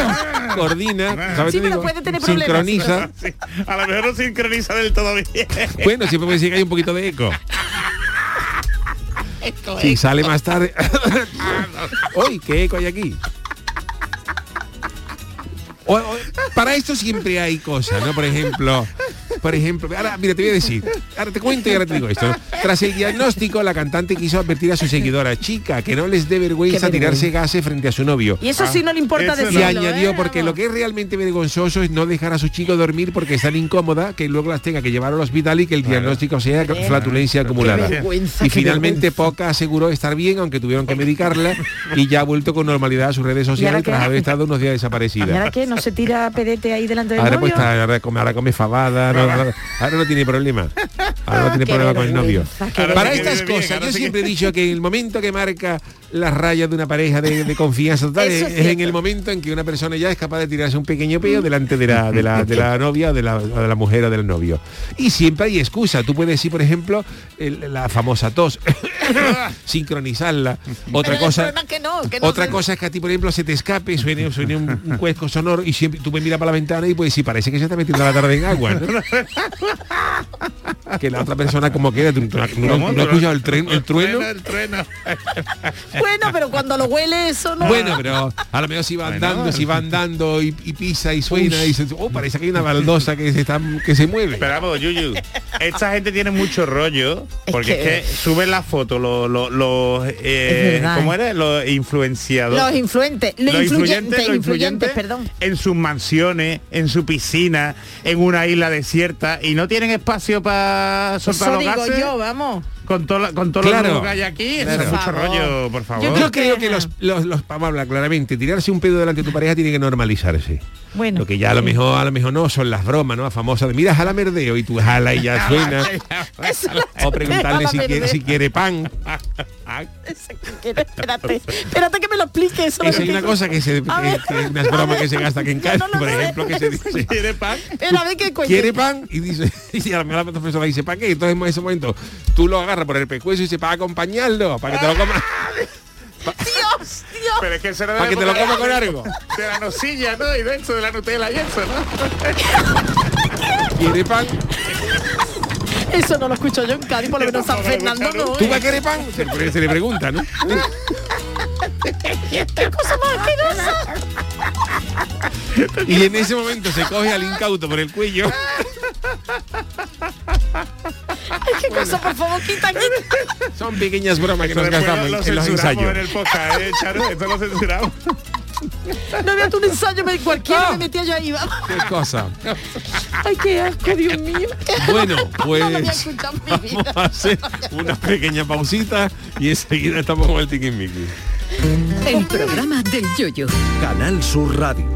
coordina, ¿sabes? Sí, te pero digo? puede tener problemas. sincroniza. Sí, a lo mejor no sincroniza del todo bien. Bueno, siempre puede decir que hay un poquito de eco. Si sale más tarde. Uy, ¿qué eco hay aquí? O- o- para esto siempre hay cosas, ¿no? Por ejemplo, por ejemplo, ahora, mira, te voy a decir, ahora te cuento y ahora te digo esto. Tras el diagnóstico, la cantante quiso advertir a su seguidora, chica, que no les dé vergüenza tirarse gases frente a su novio. Y eso sí no le importa no. Y decirlo, añadió, ¿eh? porque lo que es realmente vergonzoso es no dejar a su chico dormir porque es tan incómoda que luego las tenga que llevar al hospital y que el diagnóstico sea flatulencia acumulada. Y finalmente Poca aseguró estar bien, aunque tuvieron que medicarla, y ya ha vuelto con normalidad a sus redes sociales tras haber estado unos días ¿Y desaparecida. ahora qué? ¿No se tira pedete ahí delante del Ahora pues novio? está, ahora come, ahora come fabada, no, ahora, ahora no tiene problema. Ahora no tiene Qué problema con el novio. Para estas cosas, yo siempre he dicho que el momento que marca las rayas de una pareja de, de confianza total es, en el momento en que una persona ya es capaz de tirarse un pequeño peo delante de la, de la, de la novia o de la, de la mujer o del novio. Y siempre hay excusa. Tú puedes decir, por ejemplo, el- la famosa tos, sincronizarla. Otra Pero cosa... es que no, que no Otra se- cosa es que a ti, por ejemplo, se te escape, suene, suene un, un cuesco sonoro y siempre tú me miras para la ventana y pues sí, parece que se está metiendo la tarde en agua, ¿no? que la otra persona como queda, no, no has escuchado el, tren, el trueno. El trueno. Bueno, pero cuando lo huele eso no... Bueno, pero a lo mejor si va Bueno. andando, si va andando y, y pisa y suena y se, oh, parece que hay una baldosa que se está que se mueve. Pero vamos, Yuyu, esta gente tiene mucho rollo, Es porque que- es que, suben la foto los los los, eh, Es verdad. ¿cómo era? Los influenciadores. Los influentes, los, Los influyentes, los influyentes, perdón. en sus mansiones, en su piscina, en una isla desierta y no tienen espacio para soltar Eso los digo gases yo, vamos. Con todo la- con todos Claro. los que hay aquí. Claro. es mucho Por favor. rollo, por favor. Yo Yo creo que- que los, los, los- vamos a hablar claramente, tirarse un pedo delante de tu pareja tiene que normalizarse. Bueno. Lo que ya a lo mejor, a lo mejor no son las bromas, ¿no? Famosas de mira, jala merdeo y tú jala y ya suena. O preguntarle si quiere, si quiere pan. Que espérate, espérate que me lo explique eso. Esa es una cosa que se que, A ver. que que se gasta aquí en casa, no lo por ejemplo, que se dice. ¿Quiere pan? Espera, a ver qué cuente. ¿Quiere pan? Y dice, y a lo mejor la profesora dice, ¿para qué? Entonces en ese momento tú lo agarras por el pescuezo y dice, para acompañarlo, para que te lo comas. Dios, Dios. Pero es que eso era de Para que te lo época coma con algo. De la nocilla, ¿no? Y de eso, de la Nutella y eso, ¿no? ¿Quiere pan? Eso no lo escucho yo en Cádiz, por lo menos San Fernando no. ¿Tú vas a querer pan? Se, le- se le pregunta, ¿no? ¿Qué cosa más asquerosa? Y en ese momento se coge al incauto por el cuello. Ay, qué cosa, por favor, quita, quita. Son pequeñas bromas que nos gastamos lo en, los ensayos. en el podcast, ¿eh, Charo? Esto lo censuramos. No había un ensayo, me, cualquiera Ah. me metía yo ahí, vamos. Qué cosa. Ay, qué asco, Dios mío. Bueno, pues vamos a hacer una pequeña pausita y enseguida estamos con el tiquismiqui. El programa del yoyo. Canal Sur Radio.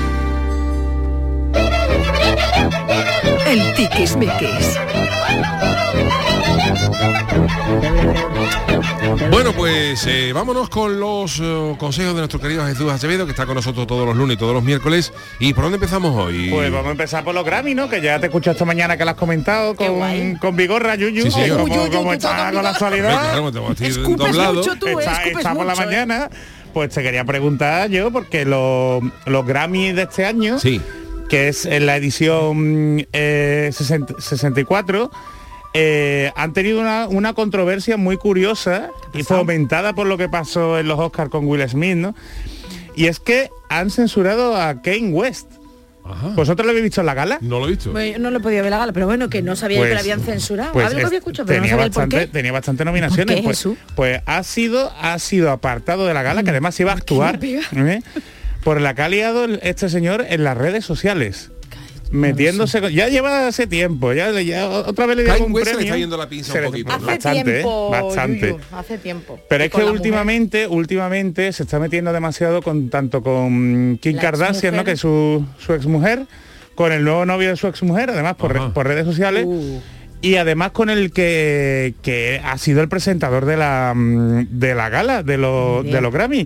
El tiquismiquis. Bueno, pues eh, vámonos con los eh, consejos de nuestro querido Jesús Acevedo, que está con nosotros todos los lunes y todos los miércoles. ¿Y por dónde empezamos hoy? Pues vamos a empezar por los Grammy, ¿no? Que ya te escucho esta mañana que lo has comentado con, con Vigorra, Yuyu. Sí, que como, uy, uy, como está con la actualidad, claro, te estoy Escupes doblado. mucho tú, está, escupes está por la mucho, ¿eh? mañana, pues te quería preguntar yo, porque los, los Grammy de este año, Sí. Que es en la edición eh, 60 64, eh, han tenido una, una controversia muy curiosa y fomentada por lo que pasó en los Oscars con Will Smith, ¿no? Y es que han censurado a Kane West. Ajá. ¿Vosotros lo habéis visto en la gala? No lo he visto. Bueno, yo no lo podía ver la gala, pero bueno, que no sabía yo que la habían censurado. pues Algo es- había escuchado, pero no tenía por bastante, qué. tenía bastante nominaciones. qué, pues, Jesús? pues ha sido ha sido apartado de la gala, que además iba a ¿por actuar? ¿eh? por la que ha liado el- este señor en las redes sociales. Metiéndose con- ya lleva hace tiempo, ya, otra vez le dieron un West se le premio. está yendo la pinza Bastante, tiempo, ¿eh? bastante. Yuyu, hace tiempo. Pero es que mujer. últimamente, últimamente se está metiendo demasiado con tanto con Kim La Kardashian, ¿no? que es su, su exmujer, con el nuevo novio de su exmujer, además por, re- Ajá. por redes sociales. Uh. Y además con el que, que ha sido el presentador de la, mm, de la gala, de, los de los Grammy.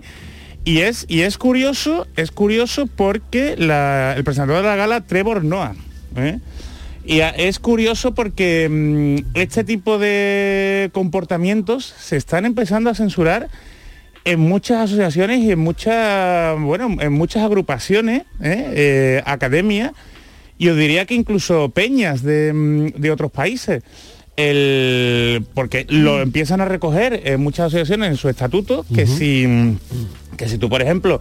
Y es, y es curioso, es curioso porque el presentador de la gala, Trevor Noah. ¿eh? Y es curioso porque mm, este tipo de comportamientos se están empezando a censurar en muchas asociaciones y en muchas, bueno, en muchas agrupaciones, ¿eh? Eh, academias, y os diría que incluso peñas de, mm, de otros países. El, porque lo empiezan a recoger en muchas asociaciones en su estatuto, que si que si tú, por ejemplo,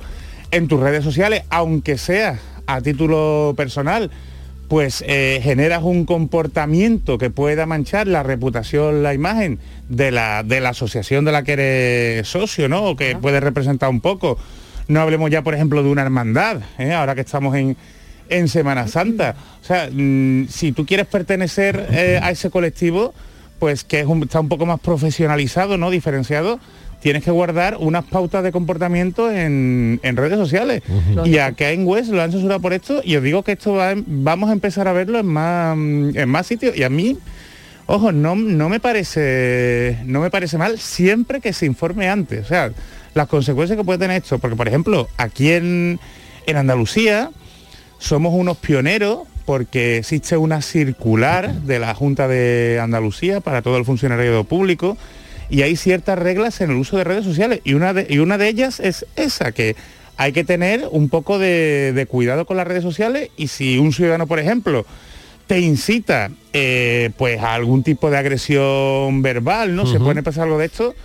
en tus redes sociales, aunque sea a título personal, pues eh, generas un comportamiento que pueda manchar la reputación, la imagen de la, de la asociación de la que eres socio, ¿no? O que puede representar un poco. No hablemos ya, por ejemplo, de una hermandad, ¿eh? ahora que estamos en, en Semana Santa. O sea, mm, si tú quieres pertenecer eh, a ese colectivo, pues que es un- está un poco más profesionalizado, ¿no? Diferenciado, tienes que guardar unas pautas de comportamiento en, en redes sociales. Y a Kanye West lo han censurado por esto y os digo que esto va, vamos a empezar a verlo en más, en más sitios. Y a mí, ojo, no, no me parece no me parece mal siempre que se informe antes. O sea, las consecuencias que puede tener esto. Porque, por ejemplo, aquí en, en Andalucía somos unos pioneros porque existe una circular de la Junta de Andalucía para todo el funcionariado público y hay ciertas reglas en el uso de redes sociales y una de, y una de ellas es esa, que hay que tener un poco de, de cuidado con las redes sociales y si un ciudadano, por ejemplo, te incita eh, pues a algún tipo de agresión verbal, ¿no? Se puede pasar algo de esto,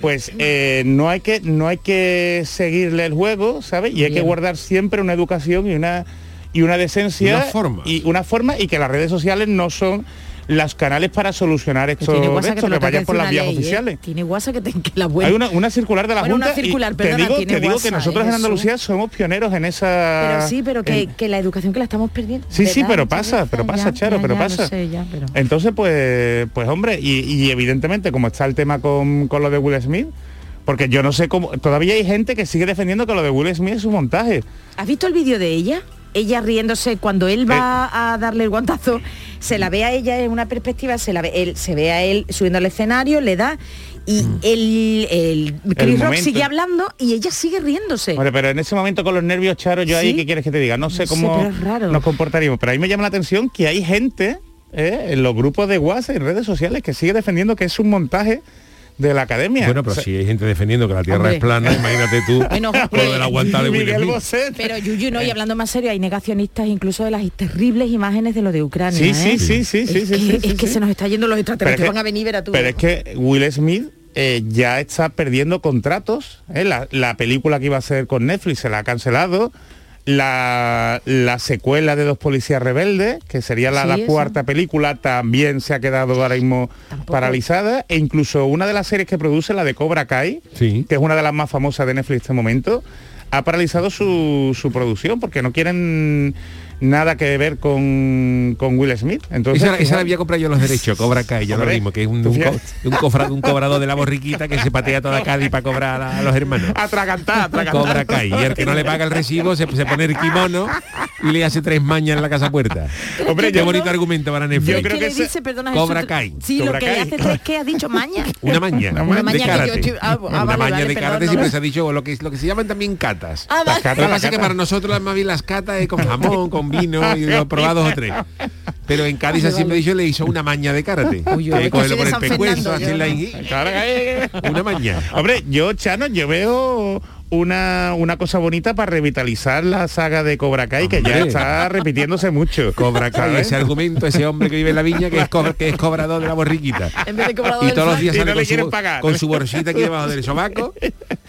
pues eh, no hay que no hay que seguirle el juego, ¿sabes? Y hay que guardar siempre una educación y una y una decencia Una forma. y una forma y que las redes sociales no son los canales para solucionar Que estos tiene de guasa que, esto, que vayan por las vías una ¿eh? oficiales. Tiene guasa que, te, que la buena. Hay una, una circular de la Bueno, una Junta y circular, te digo, tiene te digo guasa, que nosotros ¿eh, en Andalucía somos pioneros en esa... Pero sí, pero que, en- que la educación que la estamos perdiendo. Sí, sí, pero pasa, pero pasa, ya, Charo, ya, pero ya, pasa. sé, pero- Entonces, pues, pues hombre, y, y evidentemente como está el tema con, con lo de Will Smith, porque yo no sé cómo, todavía hay gente que sigue defendiendo que lo de Will Smith es un montaje. ¿Has visto el vídeo de ella? Ella riéndose cuando él va a darle el guantazo, se la ve a ella en una perspectiva, se la ve, él, se ve a él subiendo al escenario, le da y el, el Chris Rock momento. sigue hablando y ella sigue riéndose. Pero en ese momento con los nervios, Charo, yo ahí. ¿qué quieres que te diga? No sé No cómo nos comportaríamos. Pero ahí me llama la atención que hay gente eh, en los grupos de WhatsApp y redes sociales que sigue defendiendo que es un montaje de la academia. Bueno, pero O sea, si hay gente defendiendo que la Tierra Hombre. es plana, imagínate tú Bueno, lo de la aguanta de Will Miguel. Bosé. Pero Yuyu, no, y hablando más serio, hay negacionistas incluso de las terribles imágenes de lo de Ucrania. Sí, ¿eh? sí, sí, sí, sí, es sí, que, sí, es que sí. se nos está yendo los Pero extraterrestres, es que- van a venir, verá tú. Pero es que Will Smith eh, ya está perdiendo contratos. ¿eh? La, la película que iba a hacer con Netflix se la ha cancelado. La, la secuela de Dos Policías Rebeldes, que sería la, Sí, la eso. cuarta película, también se ha quedado ahora mismo Tampoco. paralizada. E incluso una de las series que produce, la de Cobra Kai, Sí. que es una de las más famosas de Netflix en este momento, ha paralizado su, su producción porque no quieren nada que ver con, con Will Smith. Entonces, Esa, esa la había comprado yo los derechos, Cobra Kai, ya lo mismo, que es un, un, co- fíjate. un cofra- un cobrador de la borriquita que se patea toda Cádiz para cobrar a, a los hermanos. Atragantar, atragantar. Cobra Kai. Y el que no le paga el recibo se, se pone el kimono y le hace tres mañas en la casa puerta. Hombre, qué yo- bonito argumento para Netflix. Yo creo ¿Qué que le dice, perdona, Cobra? Kai. Sí, Cobra lo que Kai. le hace es que ha dicho maña. Una maña. Una maña de que yo karate. estoy- ah, ah, una vale, maña vale, de perdón, karate no, siempre no. se ha dicho lo que, lo que se llaman también catas. Ah, que pasa es que para nosotros las más bien las catas es con jamón, con vino y lo probados o tres. Pero en Cádiz siempre vale. dicho le hizo una maña de karate. Uy, que cogerlo por el Una maña. Hombre, yo, Chano, yo veo una, una cosa bonita para revitalizar la saga de Cobra Kai, que ya está repitiéndose mucho. Cobra Kai, ¿Sabes? ese argumento, ese hombre que vive en la viña que es, cobra- que es cobrador de la borriquita. En vez de cobrador Y todos los días sale no con, su, pagar. con su bolsita aquí debajo del sobaco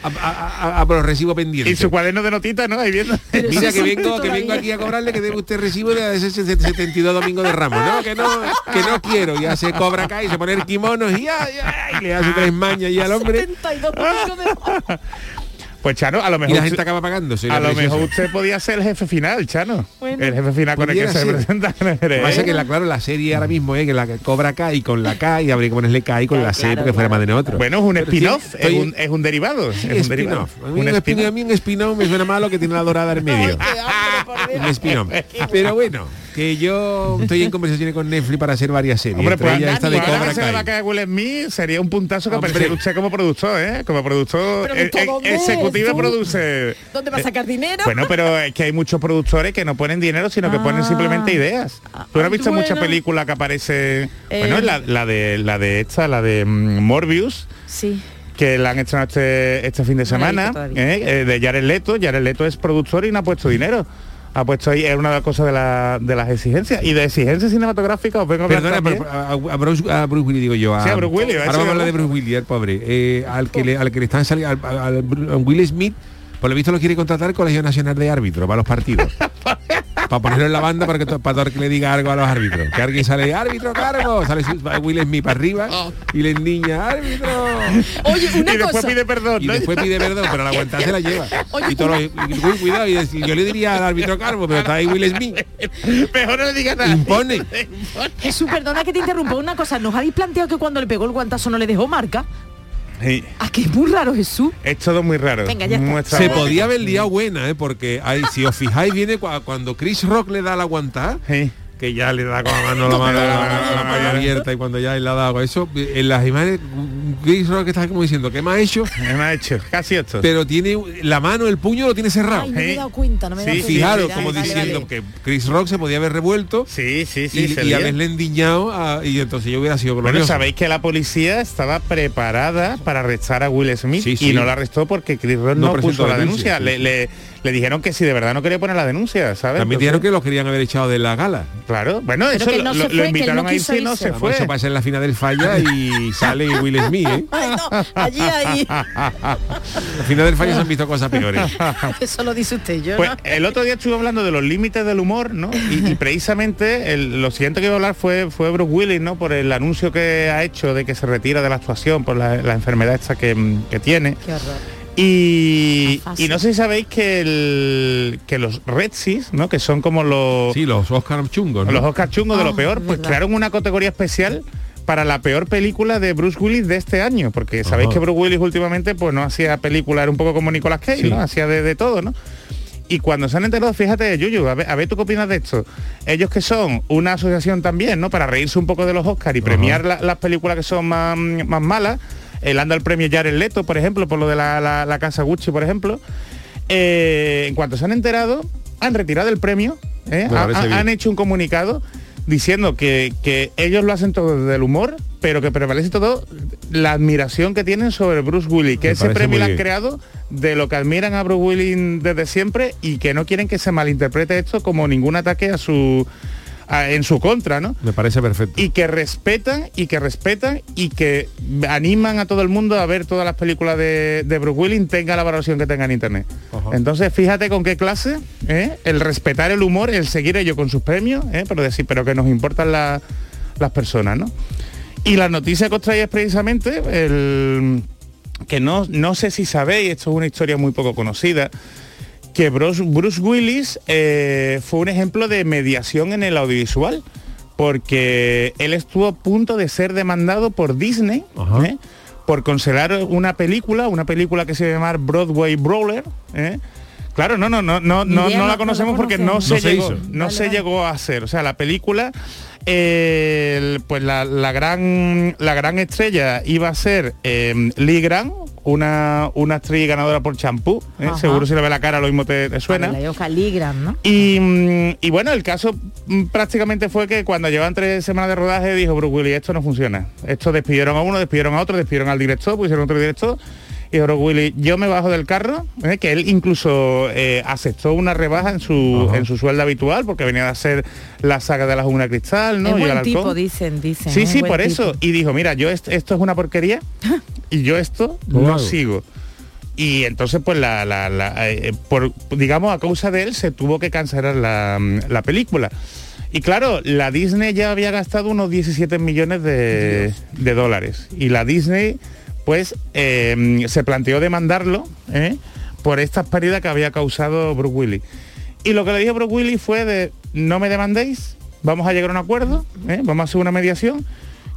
a, a, a- a por los recibos pendientes. Y su cuaderno de notitas, ¿no? Ahí viendo. Mira que vengo, que vengo aquí a cobrarle que debe usted recibo de ese 72 domingos de Ramos, ¿no? Que no, que no quiero. Ya se cobra y se pone el kimono y, ya, ya, y le hace tres mañas y al hombre 72 domingos de- Pues Chano, a lo y mejor. la gente usted- acaba pagándose. a lo mejor usted podía ser el jefe final, Chano. Bueno. el jefe final con el que Pudiera se ser. presenta. Lo que pasa es que la, claro, la serie ahora mismo es que la que cobra K y con la K y habría que ponerle K y con la C Claro, porque fuera claro. más de otro. Bueno, es un spin-off, sí, es, estoy- un, es un derivado. Sí, es un derivado. spin-off. A mí Un un spin- spin-off. a mí un spin-off me suena malo que tiene la dorada en medio. Un spin-off. Pero bueno, que yo estoy en conversaciones con Netflix para hacer varias series. Hombre, pues esta de Cobra Will Smith, sería un puntazo que Hombre. apareciera usted como productor, ¿eh? Como productor, eh, ¿tú eh, ejecutivo produce. ¿Dónde va a sacar dinero? Bueno, pero es que hay muchos productores que no ponen dinero, sino que ponen Ah. simplemente ideas. ¿Tú no has visto Bueno. mucha película que aparece? bueno, Eh. la, la de la de esta, la de mm, Morbius, Sí. que la han estrenado este, este fin de semana. ¿eh? Eh, de Jared Leto. Jared Leto es productor y no ha puesto dinero. Ha puesto ahí, es una de las cosas de, la- de las exigencias. Y de exigencias cinematográficas os vengo a hablar Perdona, también. pero a, a Bruce, a Bruce Willis digo yo. A, Sí, a Bruce Willis, Ahora vamos a hablar de. Bruce Willis, el pobre. Eh, al, que le, al que le están saliendo, al, al- al Will Smith, por lo visto lo quiere contratar Colegio Nacional de Árbitros para los partidos. para ponerlo en la banda para que, para que le diga algo a los árbitros. Que alguien sale, árbitro, cargo. Sale Will Smith para arriba y le niña, árbitro. Oye, y después cosa. pide perdón. Y ¿no? después pide perdón, pero al aguantar se la lleva. Oye, y todo lo- y- uy, cuidado, y decir, yo le diría al árbitro cargo, pero está ahí Will Smith. Mejor no le digas nada. Impone. Jesús, perdona que te interrumpa. Una cosa, ¿nos habéis planteado que cuando le pegó el guantazo no le dejó marca? Sí, Ah, que es muy raro, Jesús. es todo muy raro. Venga, ya está. Se podía haber liado buena, ¿eh? porque hay, si os fijáis, viene cua- cuando Chris Rock le da la aguantada, Sí. Que ya le da con la mano, la mano, la mano- la mano abierta y cuando ya él le ha dado eso, en las imágenes, Chris Rock está como diciendo, ¿qué me ha hecho? Me ha hecho casi esto. Pero tiene la mano, el puño lo tiene cerrado. Ay, no me he dado cuenta, no me he dado Sí, cuenta. Fijaros, como diciendo que Chris Rock se podía haber revuelto Sí, sí, sí. y, se y haberle endiñado a- y entonces yo hubiera sido Bueno, glorioso. sabéis que la policía estaba preparada para arrestar a Will Smith Sí, sí. y no la arrestó porque Chris Rock No no, presentó puso la denuncia, denuncia. sí, le, sí. le- le dijeron que si de verdad no quería poner la denuncia, ¿sabes? También dijeron que lo querían haber echado de la gala. Claro, bueno, Pero eso que lo, no se lo- fue, lo que él invitaron no a irse y no se fue. Eso pasa en la final del falla y sale Will Smith, ¿eh? Ay, no, allí, allí. La final del falla se han visto cosas peores. Eso lo dice usted, yo Pues no. el otro día estuve hablando de los límites del humor, ¿no? Y, y precisamente el- lo siguiente que iba a hablar fue, fue Bruce Willis, ¿no? Por el anuncio que ha hecho de que se retira de la actuación por la, la enfermedad esta que, que tiene. Qué horror. Y, no sé si sabéis que, el, que los Redsis, ¿no? Que son como los, Sí, los Oscar chungos, ¿no? los Oscar chungos de Ah, lo peor, es pues crearon una categoría especial para la peor película de Bruce Willis de este año, porque sabéis Ajá. que Bruce Willis últimamente pues no hacía película, era un poco como Nicolas Cage, Sí. ¿no? Hacía de, de todo, ¿no? Y cuando se han enterado, fíjate, Yuyu, a ver, a ver tú qué opinas de esto. Ellos que son una asociación también, ¿no? Para reírse un poco de los Oscars y premiar la- las películas que son más, más malas. El anda el premio Jared Leto, por ejemplo, por lo de la, la- la casa Gucci, por ejemplo. Eh, en cuanto se han enterado, han retirado el premio, ¿eh? Ha- ha- han hecho un comunicado diciendo que, que ellos lo hacen todo desde el humor, pero que prevalece todo la admiración que tienen sobre Bruce Willis, que Me ese premio lo han creado de lo que admiran a Bruce Willis desde siempre y que no quieren que se malinterprete esto como ningún ataque a su en su contra, ¿no? Me parece perfecto. y que respetan y que respetan y que animan a todo el mundo a ver todas las películas de, de Bruce Willis tenga la valoración que tenga en internet Ajá. entonces fíjate con qué clase ¿eh? el respetar el humor el seguir ello con sus premios ¿eh? pero decir pero que nos importan la- las personas ¿no? y la noticia que os traía es precisamente el que no, no sé si sabéis esto es una historia muy poco conocida que Bruce, Bruce Willis eh, fue un ejemplo de mediación en el audiovisual, porque él estuvo a punto de ser demandado por Disney. ¿eh? por cancelar una película, una película que se llama Broadway Brawler. ¿eh? Claro, no, no, no, no, no, no la no conocemos porque no se, No se llegó, hizo. no Vale, se vale. llegó a hacer. O sea, la película, eh, el- pues la, la gran la gran estrella iba a ser eh, Lee Grant, una, una actriz ganadora por champú. ¿eh? Seguro si le ve la cara lo mismo te, te suena. La Yoka Ligram, ¿no? Y, mm, y bueno, el caso mm, prácticamente fue que cuando llevan tres semanas de rodaje dijo Bruce Willis, esto no funciona. Esto despidieron a uno, despidieron a otro, despidieron al director, pusieron otro director. Y Bruce Willis, yo me bajo del carro, ¿eh? que él incluso eh, aceptó una rebaja en su, Ajá. en su sueldo habitual, porque venía de hacer la saga de la jungla cristal, ¿no? es Y el buen tipo, dicen, dicen. Sí, es sí, por tipo. eso. Y dijo, mira, yo est- esto es una porquería y yo esto Lo no hago. sigo. Y entonces, pues, la, la- la, eh, por, digamos, a causa de él se tuvo que cancelar la, la película. Y claro, la Disney ya había gastado unos 17 millones de, de dólares. Y la Disney, pues, eh, se planteó demandarlo ¿eh? por estas pérdidas que había causado Bruce Willis. Y lo que le dijo Bruce Willis fue de, no me demandéis, vamos a llegar a un acuerdo, ¿eh? vamos a hacer una mediación.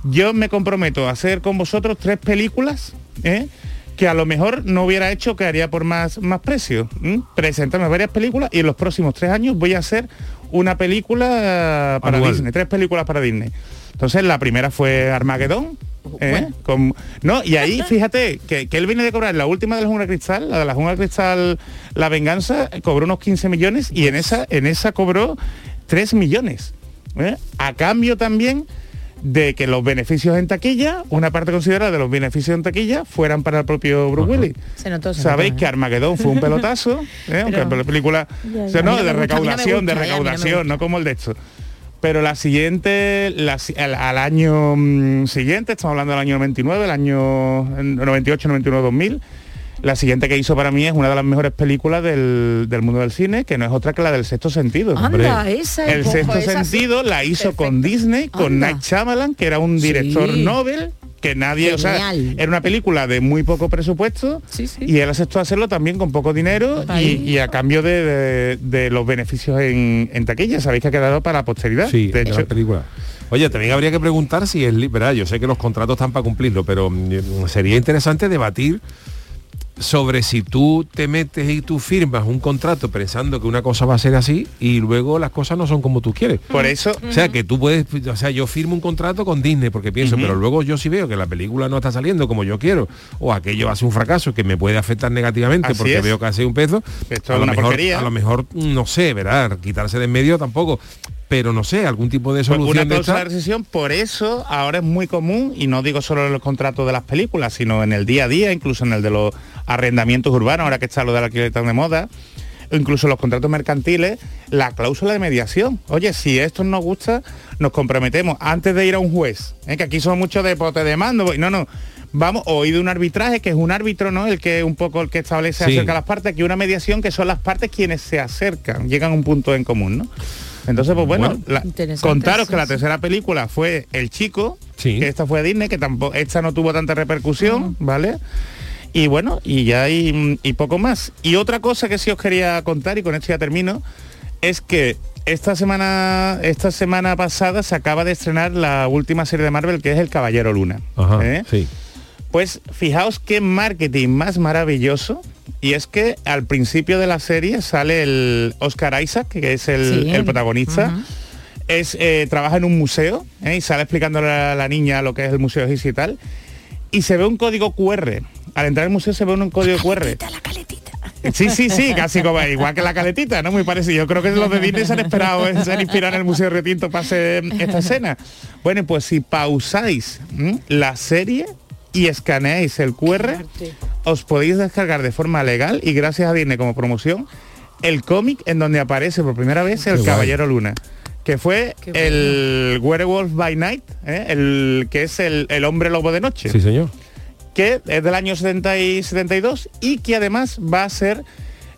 Yo me comprometo a hacer con vosotros tres películas ¿eh? que a lo mejor no hubiera hecho que haría por más, más precio. Presentarme varias películas y en los próximos tres años voy a hacer una película para Anual. Disney, tres películas para Disney. Entonces la primera fue Armagedón. ¿Eh? Bueno. Con- no, y ahí fíjate que, que él viene de cobrar la última de la Jungla Cristal, la de la Jungla Cristal, la venganza, cobró unos 15 millones y en esa, en esa cobró 3 millones. ¿eh? A cambio también de que los beneficios en taquilla, una parte considerada de los beneficios en taquilla, fueran para el propio Bruce Willis. Se notó, se Sabéis notó, que ¿eh? Armagedón fue un pelotazo, ¿eh? aunque la película, Ya, o sea, no, de no gusta, no recaudación, de no recaudación, gusta. no como el de esto. Pero la siguiente, la al, al año mm, siguiente, estamos hablando del año 99, el año 98, 99, 2000, la siguiente que hizo para mí es una de las mejores películas del, del mundo del cine, que no es otra que la del sexto sentido. Anda, esa es El poco, sexto esa sí. sentido la hizo con Disney, con Anda. Night Shyamalan, que era un director Sí. Nobel, que nadie, o sea, era una película de muy poco presupuesto Sí, sí. y él aceptó hacerlo también con poco dinero y, a cambio de, de- de los beneficios en, en taquilla. Sabéis que ha quedado para la posteridad. Sí, de hecho, película. Oye, también habría que preguntar si es liberal. Yo sé que los contratos están para cumplirlo, pero mm, sería interesante debatir sobre si tú te metes y tú firmas un contrato pensando que una cosa va a ser así y luego las cosas no son como tú quieres. por eso, O sea, que tú puedes, o sea, yo firmo un contrato con Disney porque pienso, pero luego yo sí veo que la película no está saliendo como yo quiero, o aquello ser un fracaso que me puede afectar negativamente Así porque es. veo que hace un peso, Esto a es lo una mejor, porquería. a lo mejor, no sé, ¿verdad? Quitarse de en medio tampoco, pero no sé, algún tipo de pues, solución una de cláusula de rescisión, por eso ahora es muy común, y no digo solo en los contratos de las películas, sino en el día a día, incluso en el de los arrendamientos urbanos, ahora que está lo del alquiler tan de moda, o incluso los contratos mercantiles, la cláusula de mediación. Oye, si esto nos gusta, nos comprometemos antes de ir a un juez, ¿eh? que aquí son muchos de pote de mando, no, no. Vamos, o ir de un arbitraje, que es un árbitro, ¿no? El que un poco el que establece Sí. acerca a las partes, aquí una mediación que son las partes quienes se acercan, llegan a un punto en común, ¿no? Entonces, pues bueno, Bueno. la- Interesante, contaros que la tercera película fue El Chico, Sí. que esta fue a Disney, que tampoco, esta no tuvo tanta repercusión, ¿vale? Y bueno, y ya hay y poco más. Y otra cosa que sí os quería contar, y con esto ya termino, es que esta semana, esta semana pasada se acaba de estrenar la última serie de Marvel, que es El Caballero Luna. Ajá, ¿eh? sí. Pues fijaos qué marketing más maravilloso. Y es que al principio de la serie sale el Oscar Isaac, que es el, Sí. el protagonista. Es, eh, trabaja en un museo ¿eh? y sale explicándole a la niña lo que es el museo egipcio y tal. Y se ve un código QR. Al entrar al museo se ve un código QR. La caletita. Sí, sí, sí, casi como igual que la caletita, ¿no? Muy parecido. Yo creo que los de Disney se han esperado, se han inspirado en el Museo Retinto para hacer esta escena. Bueno, pues si pausáis ¿m? la serie y escaneáis el QR, os podéis descargar de forma legal y gracias a Disney como promoción el cómic en donde aparece por primera vez el. Caballero Luna que fue bueno. el Werewolf by Night, ¿eh? el que es el, el hombre lobo de noche Sí, señor. que es del año 70 y 72 y que además va a ser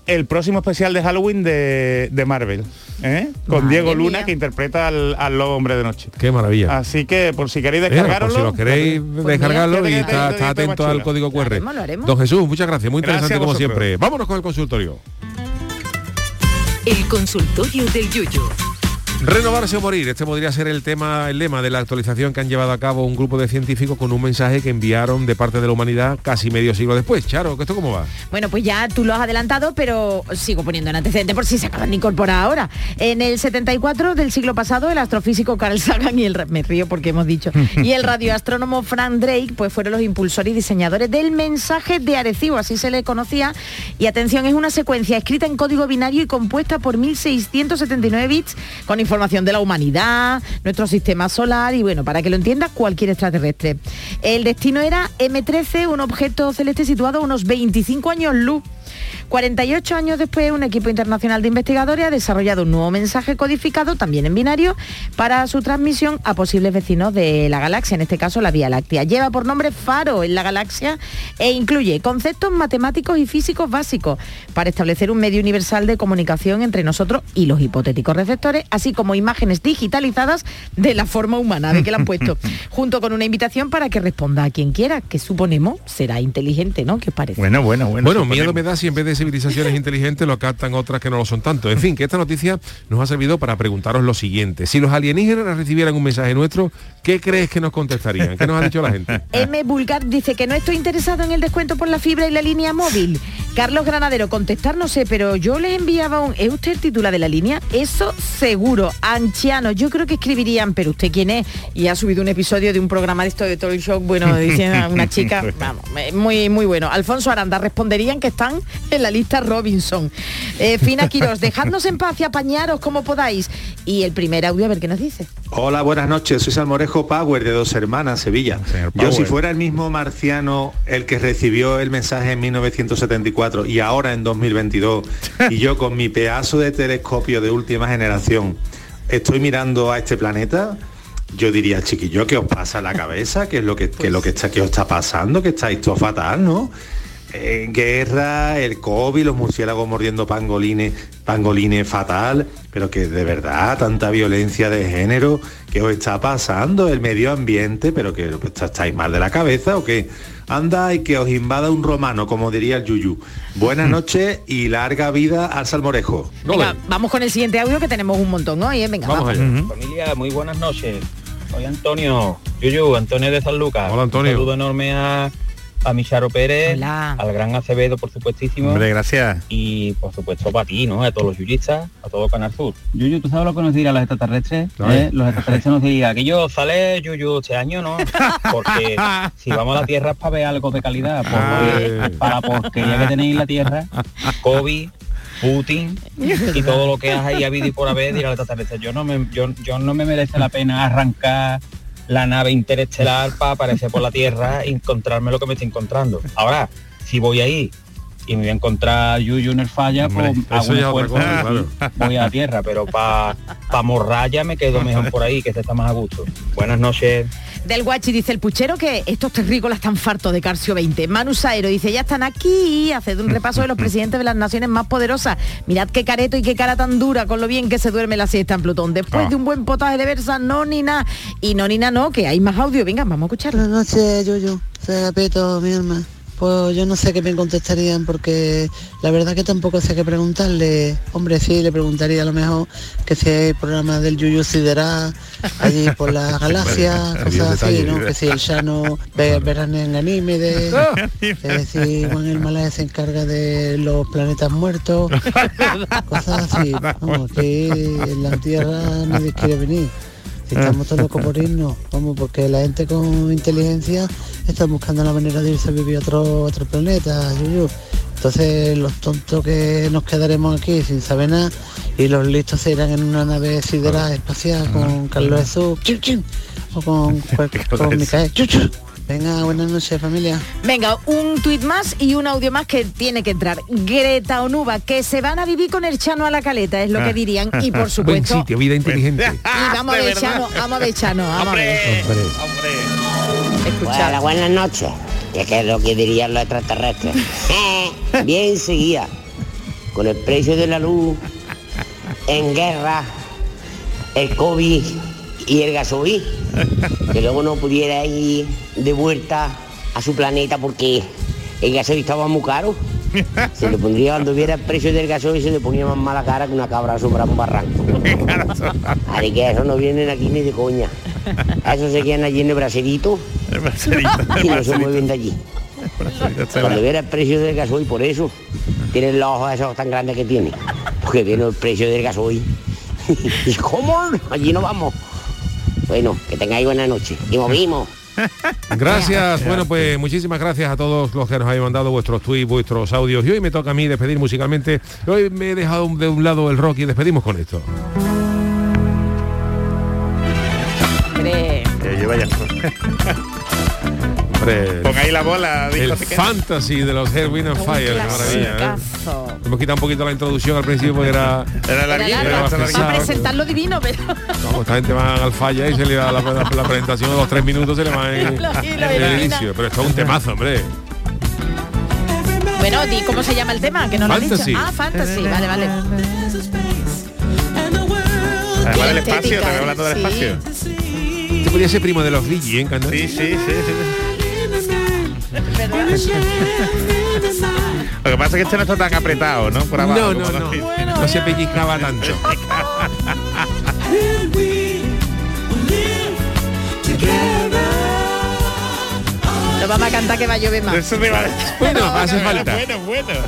el próximo especial de Halloween de, de Marvel, ¿eh? con Madre Diego Luna mía. que interpreta al, al lobo hombre de noche. Qué maravilla. Así que por si queréis Eh, por descargarlo, si lo queréis Pues descargarlo mira, y está, te- está te- te- atento te- al código Lo QR. haremos, lo haremos. Don Jesús, muchas gracias, muy Gracias interesante como siempre. Vámonos con el consultorio. El consultorio del Yuyu. Renovarse o morir, este podría ser el tema, el lema de la actualización que han llevado a cabo un grupo de científicos con un mensaje que enviaron de parte de la humanidad casi medio siglo después. Charo, ¿esto cómo va? Bueno, pues ya tú lo has adelantado, pero sigo poniendo en antecedente por si se acaban de incorporar ahora. En el 74 del siglo pasado, el astrofísico Carl Sagan y el me porque hemos dicho y el radioastrónomo Frank Drake, pues fueron los impulsores y diseñadores del mensaje de Arecibo, así se le conocía. Y atención, es una secuencia escrita en código binario y compuesta por 1679 bits con información información de la humanidad, nuestro sistema solar y bueno, para que lo entienda cualquier extraterrestre. El destino era M13, un objeto celeste situado a unos 25 años luz 48 años después, un equipo internacional de investigadores ha desarrollado un nuevo mensaje codificado, también en binario, para su transmisión a posibles vecinos de la galaxia, en este caso la Vía Láctea. Lleva por nombre Faro en la galaxia e incluye conceptos matemáticos y físicos básicos para establecer un medio universal de comunicación entre nosotros y los hipotéticos receptores, así como imágenes digitalizadas de la forma humana, de que la han puesto, junto con una invitación para que responda a quien quiera, que suponemos será inteligente, ¿no? ¿Qué os parece? Bueno, bueno, bueno. Bueno, miedo me da si en vez de civilizaciones inteligentes lo captan otras que no lo son tanto. En fin, que esta noticia nos ha servido para preguntaros lo siguiente. Si los alienígenas recibieran un mensaje nuestro, ¿qué crees que nos contestarían? ¿Qué nos ha dicho la gente? M. Bulgar dice que no estoy interesado en el descuento por la fibra y la línea móvil. Carlos Granadero, contestar no sé, pero yo le enviaba un... ¿Es usted el titular de la línea? Eso seguro. Anciano, yo creo que escribirían, pero usted quién es? Y ha subido un episodio de un programa de esto de el show, bueno, diciendo a una chica, vamos, muy, muy bueno. Alfonso Aranda, responderían que están en la lista Robinson. Eh, Fina Quiros, dejadnos en paz y apañaros como podáis. Y el primer audio, a ver qué nos dice. Hola, buenas noches. Soy Salmorejo Power de Dos Hermanas, Sevilla. Yo si fuera el mismo marciano el que recibió el mensaje en 1974 y ahora en 2022 y yo con mi pedazo de telescopio de última generación estoy mirando a este planeta, yo diría, chiquillo, ¿qué os pasa en la cabeza? ¿Qué es lo que, qué es lo que está, qué os está pasando? Que estáis todo fatal, ¿no? En guerra, el COVID, los murciélagos mordiendo pangolines, pangolines fatal, pero que de verdad tanta violencia de género que os está pasando, el medio ambiente, pero que estáis mal de la cabeza o que anda y que os invada un romano, como diría el Yuyu. Buenas noches y larga vida al salmorejo. Venga, vamos con el siguiente audio que tenemos un montón hoy, ¿eh? Venga, vamos. Familia, muy buenas noches. Soy Antonio, Yuyu, Antonio de San Lucas. Hola Antonio. Un saludo enorme a a Micharo Pérez, al gran Acevedo, por supuestísimo. Hombre, gracias. Y por supuesto para ti, ¿no? A todos los yuyistas, a todo Canal Sur. Yuyu, ¿tú sabes lo que nos dirían los extraterrestres? ¿Eh? Los extraterrestres nos dirían que yo sale Yuyu este año, ¿no? Porque si vamos a la Tierra es para ver algo de calidad, porque, para la porquería que tenéis la Tierra, COVID, Putin y todo lo que has ahí habido y por haber dirá al extraterrestre. Yo no me, yo, yo no me merece la pena arrancar la nave interestelar para aparecer por la Tierra y encontrarme lo que me estoy encontrando. Ahora, si voy ahí y me voy a encontrar Yuyu en el falla, pues voy a la Tierra, pero para pa Morraya me quedo mejor por ahí, que se está más a gusto. Buenas noches. Del Guachi dice el puchero que estos terrícolas están fartos de Carcio 20. Manu Saero dice, ya están aquí, hace un repaso de los presidentes de las naciones más poderosas. Mirad qué careto y qué cara tan dura, con lo bien que se duerme la siesta en Plutón. Después de un buen potaje de versa, no ni nada. Y no ni nada, no, que hay más audio. Venga, vamos a escucharlo. Buenas noches, Yuyu. Se Peto, mi hermano. Pues yo no sé qué me contestarían porque la verdad que tampoco sé qué preguntarle. Hombre, sí, le preguntaría a lo mejor que si hay programas del Yuyu Sidera allí por la galaxia, cosas así, ¿no? Que si el Shano ve, verán en anime de que si Juan el Malaya se encarga de los planetas muertos, cosas así. Vamos, que en la Tierra nadie quiere venir. Si estamos todos locos por irnos, vamos, porque la gente con inteligencia está buscando la manera de irse a vivir a otro, otro planeta, Entonces los tontos que nos quedaremos aquí sin saber nada y los listos se irán en una nave sideral espacial con Carlos Jesús o con, con, Micael. Venga, buenas noches familia. Venga, un tuit más y un audio más que tiene que entrar. Greta Onuba, que se van a vivir con el Chano a la caleta, es lo que ah. dirían. Y por supuesto. Buen sitio, vida inteligente. Y vamos a ver Chano, vamos a ver Chano, vamos a ver. Buenas noches. Que es lo que dirían los extraterrestres. Bien seguía. Con el precio de la luz, en guerra, el COVID y el gasoil, que luego no pudiera ir de vuelta a su planeta porque el gasoil estaba muy caro. Se le pondría cuando viera el precio del gasoil se le ponía más mala cara que una cabra sobre un barranco. Así que eso no vienen aquí ni de coña. Eso se quedan allí en el bracerito y no se mueven de allí. Cuando viera el precio del gasoil, por eso tienen los ojos esos tan grandes que tiene. Porque viene el precio del gasoil. ¿Y cómo? Allí no vamos. Bueno, que tengáis buena noche. Y movimos. Gracias, bueno pues muchísimas gracias a todos los que nos habéis mandado vuestros tweets, vuestros audios y hoy me toca a mí despedir musicalmente. Hoy me he dejado de un lado el rock y despedimos con esto. Pon ahí la bola. el fantasy de los Hair, Wind and Fire, maravilla. ¿eh? Hemos quitado un poquito la introducción al principio porque era... Era Era larguito, largo. era más larguito. pesado. A presentar lo divino, pero Vamos, esta gente va al falla y se le da la, la- la presentación de los tres minutos se le va en, Lo- lo en el inicio. Pero esto es un temazo, hombre. bueno, di cómo se llama el tema, que no lo Fantasy. dicho. Ah, fantasy, vale, vale. Además del espacio, también hablando del sí. espacio. Este podría ser primo de los Gigi, ¿eh? Candel? Sí, sí, sí, sí. Lo que pasa es que este no está tan apretado, ¿no? Por abajo. No, no, no. No se pellizcaba tanto. Lo vamos a cantar que va a llover más. Eso me va a Bueno, hace falta. Bueno, bueno. Bueno,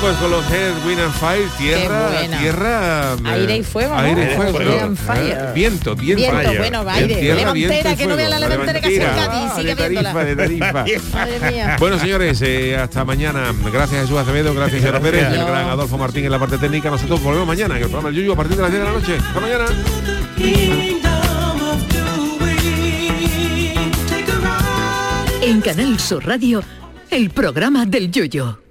pues con los Head, Wind and Fire, tierra, tierra... eh, Aire y fuego, ¿no? Aire y Aire y fuego. eh, Wind and fire. Viento, viento. Viento, Fire. bueno, aire. Tierra, Levantera, que no vea la levantera que hace. Cádiz, sigue de tarifa, de tarifa. Madre mía. Bueno, señores, eh, hasta mañana. Gracias Jesús Acevedo, gracias Gerardo Pérez, el gran Adolfo Martín en la parte técnica. Nosotros volvemos mañana en el programa El Yuyu a partir de las 10 de la noche. Hasta mañana. En Canal Sur Radio, el programa del Yoyo.